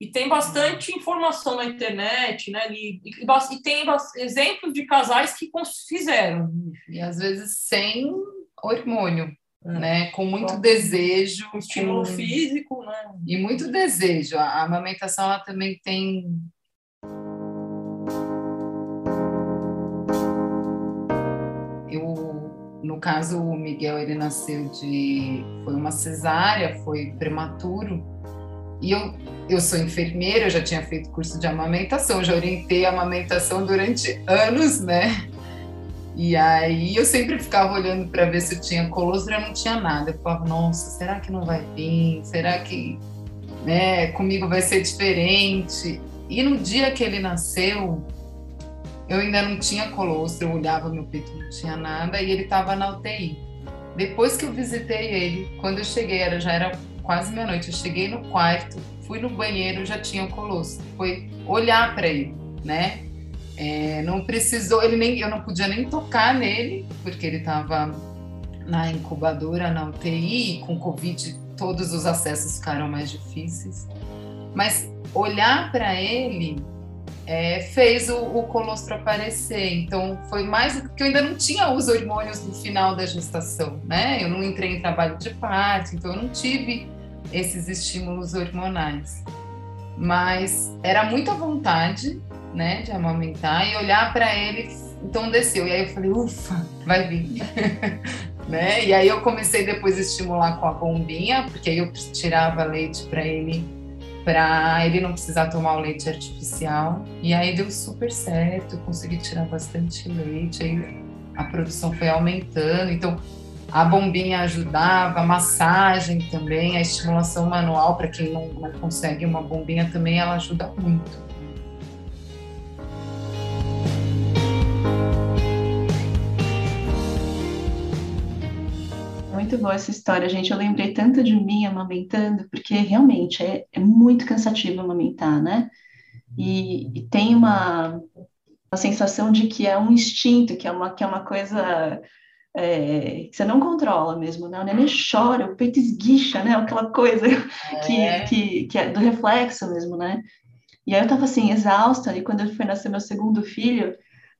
E tem bastante informação na internet, né? E, e e tem exemplos de casais que fizeram. E às vezes sem hormônio, É. né? Com muito com desejo. Um estímulo com- físico, né? E muito desejo. A a amamentação ela também tem. Eu, no caso, o Miguel, ele nasceu de. Foi uma cesárea, foi prematuro. E eu, eu sou enfermeira, eu já tinha feito curso de amamentação, já orientei a amamentação durante anos, né? E aí eu sempre ficava olhando para ver se eu tinha colostro, eu não tinha nada. Eu falava, nossa, será que não vai vir? Será que né, comigo vai ser diferente? E no dia que ele nasceu, eu ainda não tinha colostro, eu olhava meu peito, não tinha nada, e ele estava na UTI. Depois que eu visitei ele, quando eu cheguei, era, já era quase meia-noite, eu cheguei no quarto, fui no banheiro, já tinha colostro. Foi olhar para ele, né? É, não precisou, ele nem, eu não podia nem tocar nele, porque ele estava na incubadora, na UTI, com Covid, todos os acessos ficaram mais difíceis. Mas olhar para ele é, fez o, o, colostro aparecer. Então, foi mais porque eu ainda não tinha os hormônios no final da gestação, né? Eu não entrei em trabalho de parto, então eu não tive esses estímulos hormonais. Mas era muita vontade, né, de amamentar e olhar para ele, então desceu. E aí eu falei, ufa, vai vir. né? E aí eu comecei depois a estimular com a bombinha, porque aí eu tirava leite para ele para ele não precisar tomar o leite artificial. E aí deu super certo, consegui tirar bastante leite, aí a produção foi aumentando. Então a bombinha ajudava, a massagem também, a estimulação manual para quem não, não consegue uma bombinha também, ela ajuda muito. Muito boa essa história, gente. Eu lembrei tanto de mim amamentando, porque realmente é, é muito cansativo amamentar, né? E, e tem uma, uma sensação de que é um instinto, que é uma, que é uma coisa é, que você não controla mesmo, né? O neném chora, o peito esguicha, né? Aquela coisa que, é. que, que é do reflexo mesmo, né? E aí eu tava assim, exausta, e quando eu fui nascer meu segundo filho,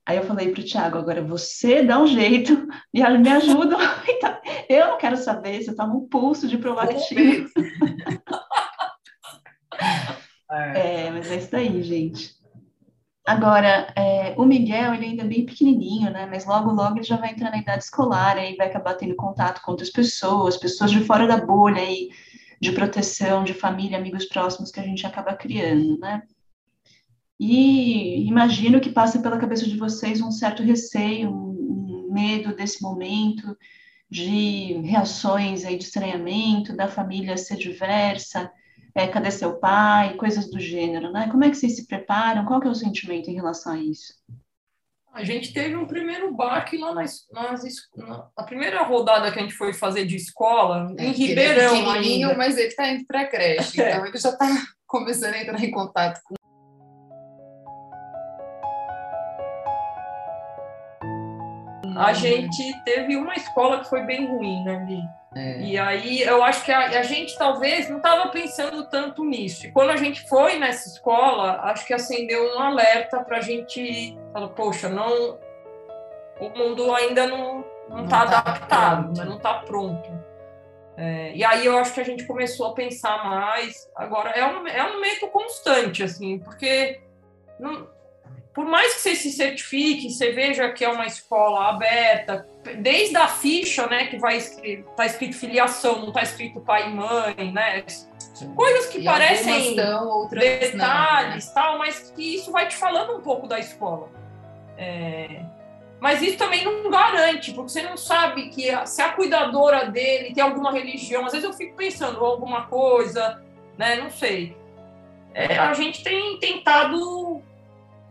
Aí eu falei para o Tiago, agora você dá um jeito, me, me ajuda. Então, eu não quero saber se eu tomo um pulso de prolactina. é, mas é isso daí, gente. Agora, é, o Miguel, ele ainda é bem pequenininho, né? Mas logo, logo ele já vai entrar na idade escolar, aí vai acabar tendo contato com outras pessoas, pessoas de fora da bolha aí, de proteção, de família, amigos próximos que a gente acaba criando, né? E imagino que passa pela cabeça de vocês um certo receio, um, medo desse momento, de reações aí de estranhamento, da família ser diversa, é, cadê seu pai, coisas do gênero, né? Como é que vocês se preparam? Qual que é o sentimento em relação a isso? A gente teve um primeiro baque lá nas, nas, na a primeira rodada que a gente foi fazer de escola, é, em Ribeirão ele é ainda. Mas ele está indo para a creche, é. então ele já está começando a entrar em contato com a gente teve uma escola que foi bem ruim, né, Li? É. E aí eu acho que a, a gente talvez não estava pensando tanto nisso. E quando a gente foi nessa escola, acho que acendeu um alerta para a gente falar, poxa, não, o mundo ainda não não está tá adaptado, né? não está pronto. É, e aí eu acho que a gente começou a pensar mais. Agora é um, é um medo constante, assim, porque não, por mais que você se certifique, você veja que é uma escola aberta, desde a ficha, né, que vai escrito, tá escrito filiação, não tá escrito pai e mãe, né? Coisas que e parecem dão, detalhes, não, né? tal, mas que isso vai te falando um pouco da escola. É... Mas isso também não garante, porque você não sabe que a, se a cuidadora dele tem alguma religião. Às vezes eu fico pensando alguma coisa, né? Não sei. É, a gente tem tentado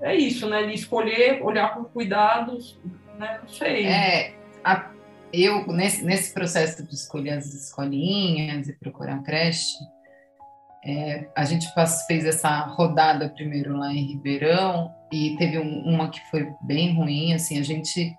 é isso, né? De escolher, olhar com cuidados, né? Não sei. É, a, eu, nesse, nesse processo de escolher as escolinhas e procurar creche, é, a gente fez essa rodada primeiro lá em Ribeirão e teve um, uma que foi bem ruim, assim, a gente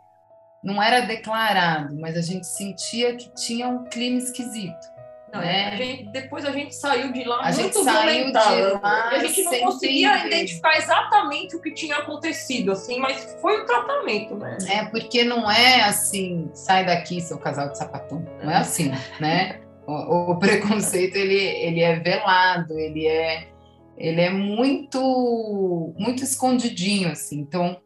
não era declarado, mas a gente sentia que tinha um clima esquisito. Né? A gente, depois a gente saiu de lá a muito lá, a gente não conseguia entender. identificar exatamente o que tinha acontecido, assim, mas foi o tratamento, né? É, porque não é assim, sai daqui, seu casal de sapatão. Não é assim, né? O, o preconceito, ele, ele é velado, ele é, ele é muito, muito escondidinho, assim. Então,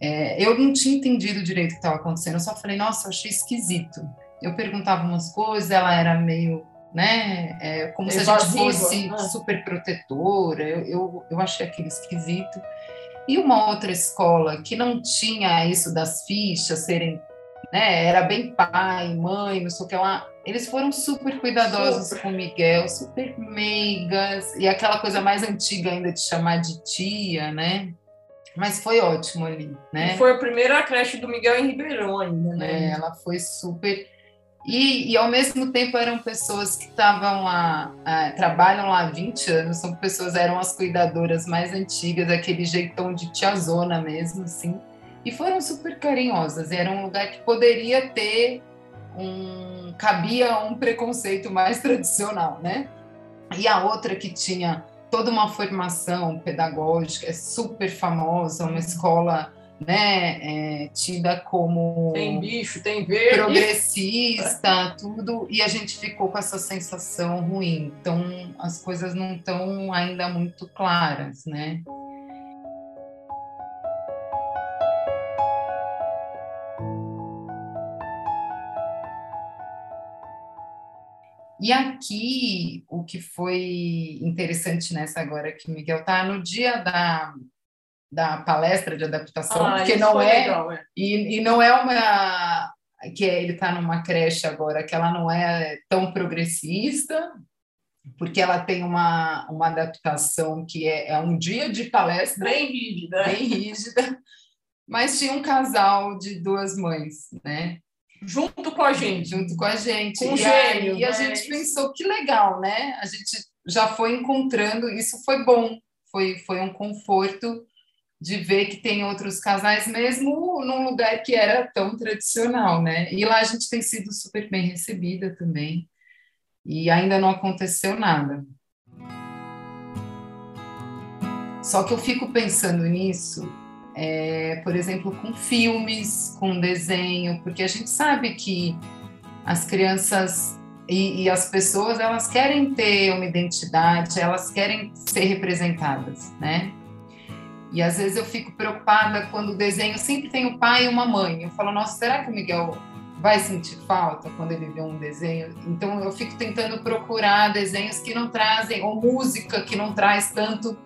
é, eu não tinha entendido direito o que estava acontecendo, eu só falei, nossa, eu achei esquisito. Eu perguntava umas coisas, ela era meio, né, é, como se a gente fosse né? super protetora, eu, eu, eu achei aquilo esquisito. E uma outra escola que não tinha isso das fichas serem, né, era bem pai, mãe, não sei o que lá, eles foram super cuidadosos super. com o Miguel, super meigas, e aquela coisa mais antiga ainda de chamar de tia, né? Mas foi ótimo ali, né? E foi a primeira creche do Miguel em Ribeirão ainda, né? É, ela foi super. E, e ao mesmo tempo eram pessoas que estavam lá, é, trabalham lá há 20 anos, são pessoas, eram as cuidadoras mais antigas, aquele jeitão de tiazona mesmo, assim. E foram super carinhosas. Era um lugar que poderia ter um cabia um preconceito mais tradicional, né? E a outra que tinha toda uma formação pedagógica, é super famosa, uma escola né, é, tida como tem bicho, tem verde, progressista, tudo, e a gente ficou com essa sensação ruim. Então as coisas não estão ainda muito claras, né? E aqui, o que foi interessante nessa agora que o Miguel está no dia da, da palestra de adaptação, ah, porque não é, legal, é, E, e não é uma que ele está numa creche agora que ela não é tão progressista, porque ela tem uma, uma adaptação que é, é um dia de palestra bem rígida, bem rígida, mas tinha um casal de duas mães, né? junto com a gente. Junto com a gente. Com e gênio, aí, a gente pensou que legal, né? A gente já foi encontrando, isso foi bom, foi, foi um conforto de ver que tem outros casais, mesmo num lugar que era tão tradicional, né? E lá a gente tem sido super bem recebida também, e ainda não aconteceu nada. Só que eu fico pensando nisso é, por exemplo, com filmes, com desenho, porque a gente sabe que as crianças e, e, as pessoas elas querem ter uma identidade, elas querem ser representadas, né? E às vezes eu fico preocupada quando o desenho sempre tem o pai e uma mãe. Eu falo, nossa, será que o Miguel vai sentir falta quando ele vê um desenho? Então eu fico tentando procurar desenhos que não trazem, ou música que não traz tanto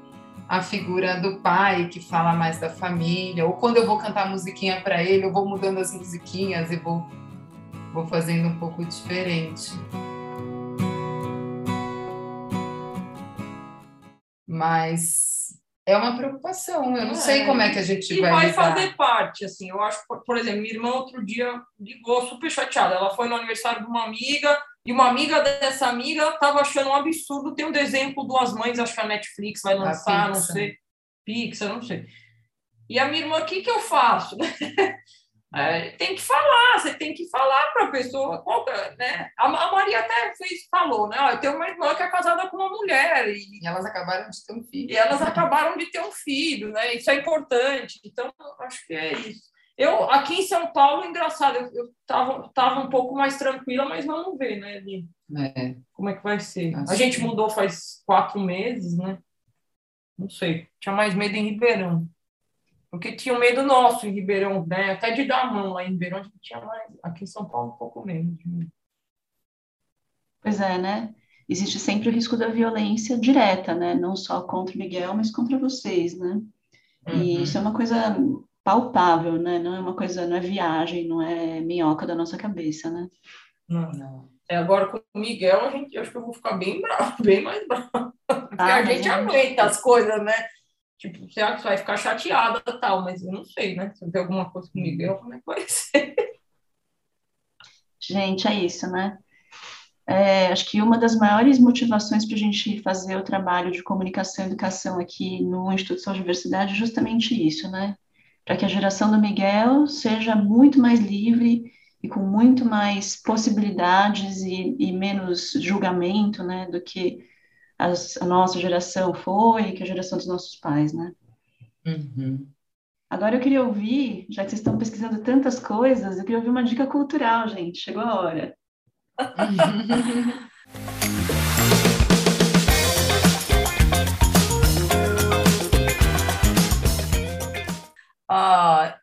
a figura do pai que fala mais da família, ou quando eu vou cantar musiquinha para ele, eu vou mudando as musiquinhas e vou, vou fazendo um pouco diferente. Mas é uma preocupação, eu não é, sei como é que a gente e vai. E vai lidar. fazer parte, assim. Eu acho, por exemplo, minha irmã outro dia ligou super chateada. Ela foi no aniversário de uma amiga e uma amiga dessa amiga estava achando um absurdo ter um desenho com duas mães, acho que a Netflix vai lançar, não sei, Pixar, não sei. E a minha irmã, o que, que eu faço? É, tem que falar, você tem que falar para a pessoa. Né? A, a, Maria até fez, falou, né? eu tenho uma irmã que é casada com uma mulher. E, elas acabaram de ter um filho. E elas acabaram de ter um filho, né? Isso é importante. Então, acho que é isso. Eu, aqui em São Paulo, engraçado, eu, eu tava, um pouco mais tranquila, mas vamos ver, né, Li? É. Como é que vai ser? Acho a gente mudou faz quatro meses, né? Não sei. Tinha mais medo em Ribeirão. Porque tinha um medo nosso em Ribeirão, né? Até de dar a mão lá em Ribeirão, a gente tinha mais. Aqui em São Paulo, um pouco menos. Pois é, né? Existe sempre o risco da violência direta, né? Não só contra o Miguel, mas contra vocês, né? E uhum. isso é uma coisa palpável, né? Não é uma coisa, não é viagem, não é minhoca da nossa cabeça, né? Não, não. É, agora com o Miguel, a gente, eu acho que eu vou ficar bem bravo, bem mais bravo. Porque ah, a gente aguenta as coisas, né? Tipo, será que você vai ficar chateada e tal? Mas eu não sei, né? Se tem alguma coisa com o Miguel, como é que vai ser? Gente, é isso, né? É, acho que uma das maiores motivações para a gente fazer o trabalho de comunicação e educação aqui no Instituto de Diversidade é justamente isso, né? para que a geração do Miguel seja muito mais livre e com muito mais possibilidades e, e menos julgamento, né, do que as, a nossa geração foi, que a geração dos nossos pais, né? Uhum. Agora eu queria ouvir, já que vocês estão pesquisando tantas coisas, eu queria ouvir uma dica cultural, gente. Chegou a hora. Ah,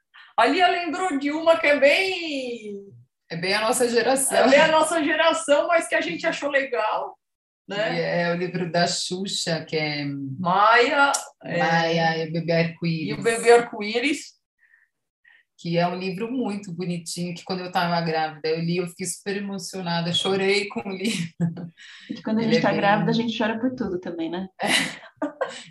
Lia lembrou de uma que é bem. É bem a nossa geração. É bem a nossa geração, mas que a gente achou legal. Né? E é o livro da Xuxa, que é Maia, Maia é... e o Bebê Arco-Íris. E o Bebê Arco-Íris. Que é um livro muito bonitinho, que quando eu estava grávida, eu li, eu fiquei super emocionada, chorei com o livro. E quando a gente está é bem... grávida, a gente chora por tudo também, né? É.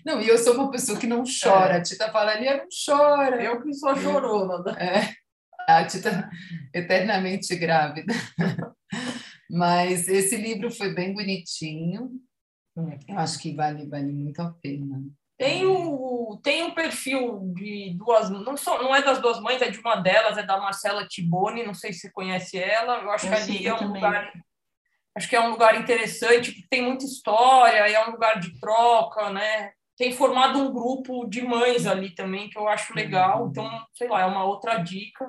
Não, e eu sou uma pessoa que não chora. É. A Tita fala ali, não chora. Eu que sou chorona. É. A Tita eternamente grávida. Mas esse livro foi bem bonitinho. Eu acho que vale, vale muito a pena. Tem o, tem um perfil de duas, não, só, não é das duas mães, é de uma delas, é da Marcela Tiboni, não sei se você conhece ela. Eu acho eu que ali é um também. lugar acho que é um lugar interessante, porque tem muita história, é um lugar de troca, né? Tem formado um grupo de mães ali também, que eu acho legal. Uhum. Então, sei lá, é uma outra dica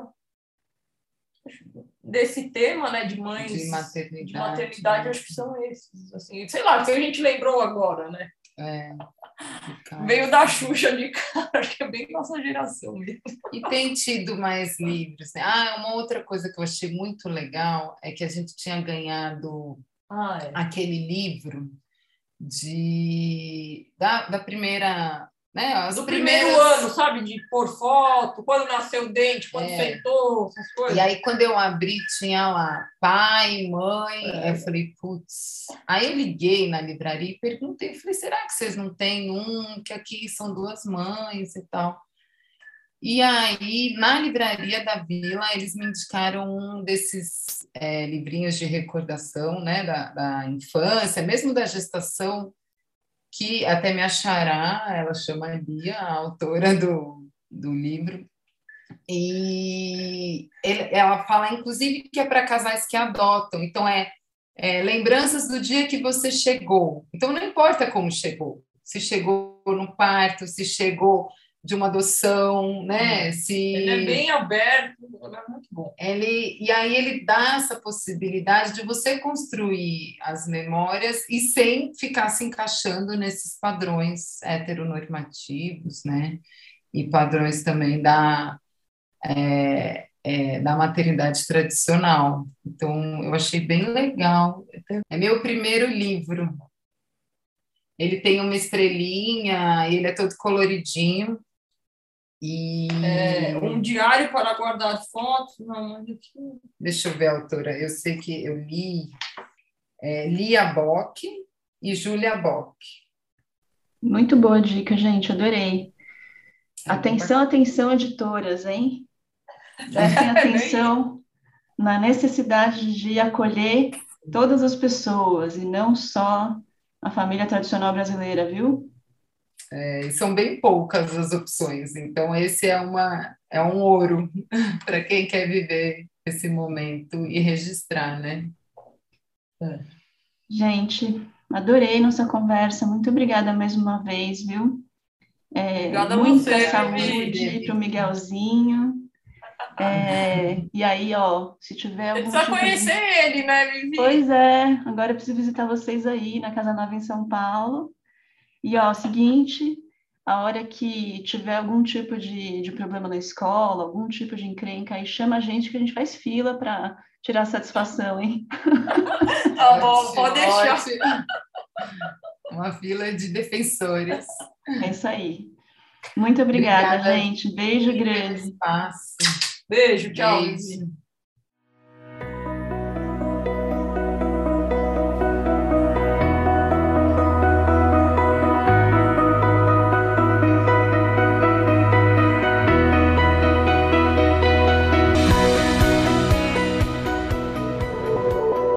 desse tema, né, de mães de maternidade, de maternidade né? acho que são esses, assim, sei lá, que a gente lembrou agora, né? É. Veio da Xuxa de cara, acho que é bem nossa geração mesmo. E tem tido mais livros. Né? Ah, uma outra coisa que eu achei muito legal é que a gente tinha ganhado ah, é. aquele livro de da, da primeira né? As do primeiras... primeiro ano, sabe? De pôr foto, quando nasceu o dente, quando é. sentou, essas coisas. E aí, quando eu abri, tinha lá pai, mãe. É. Eu falei, putz. Aí eu liguei na livraria e perguntei, falei, será que vocês não têm um que aqui são duas mães e tal? E aí, na livraria da Vila, eles me indicaram um desses é, livrinhos de recordação, né, da, da infância, mesmo da gestação, que até me achará, ela chama Bia, a autora do, do livro, e ele, ela fala, inclusive, que é para casais que adotam, então é, é, lembranças do dia que você chegou. Então, não importa como chegou, se chegou no parto, se chegou de uma adoção, né? Uhum. Se ele é bem aberto, é muito bom. Ele e aí ele dá essa possibilidade de você construir as memórias e sem ficar se encaixando nesses padrões heteronormativos, né? E padrões também da é, é, da maternidade tradicional. Então eu achei bem legal. É meu primeiro livro. Ele tem uma estrelinha, ele é todo coloridinho. E... É, um diário para guardar fotos. Não, aqui... Deixa eu ver, autora. Eu sei que eu li é, Lia Bock e Júlia Bock. Muito boa dica, gente. Adorei. Atenção, atenção, editoras, hein? Prestem atenção na necessidade de acolher todas as pessoas e não só a família tradicional brasileira, viu? É, são bem poucas as opções, então esse é, uma, é um ouro para quem quer viver esse momento e registrar, né? É. Gente, adorei nossa conversa, muito obrigada mais uma vez, viu? É, obrigada muita você, saúde para o Miguelzinho. É, e aí, ó, se tiver algum. Precisa tipo conhecer de... ele, né, Vivi? Pois é, agora eu preciso visitar vocês aí na Casa Nova em São Paulo. E, ó, seguinte, a hora que tiver algum tipo de, de problema na escola, algum tipo de encrenca, aí chama a gente que a gente faz fila para tirar satisfação, hein? Tá bom, pode deixar. Uma fila de defensores. É isso aí. Muito obrigada, obrigada gente. Beijo grande. Beijo, tchau. Beijo.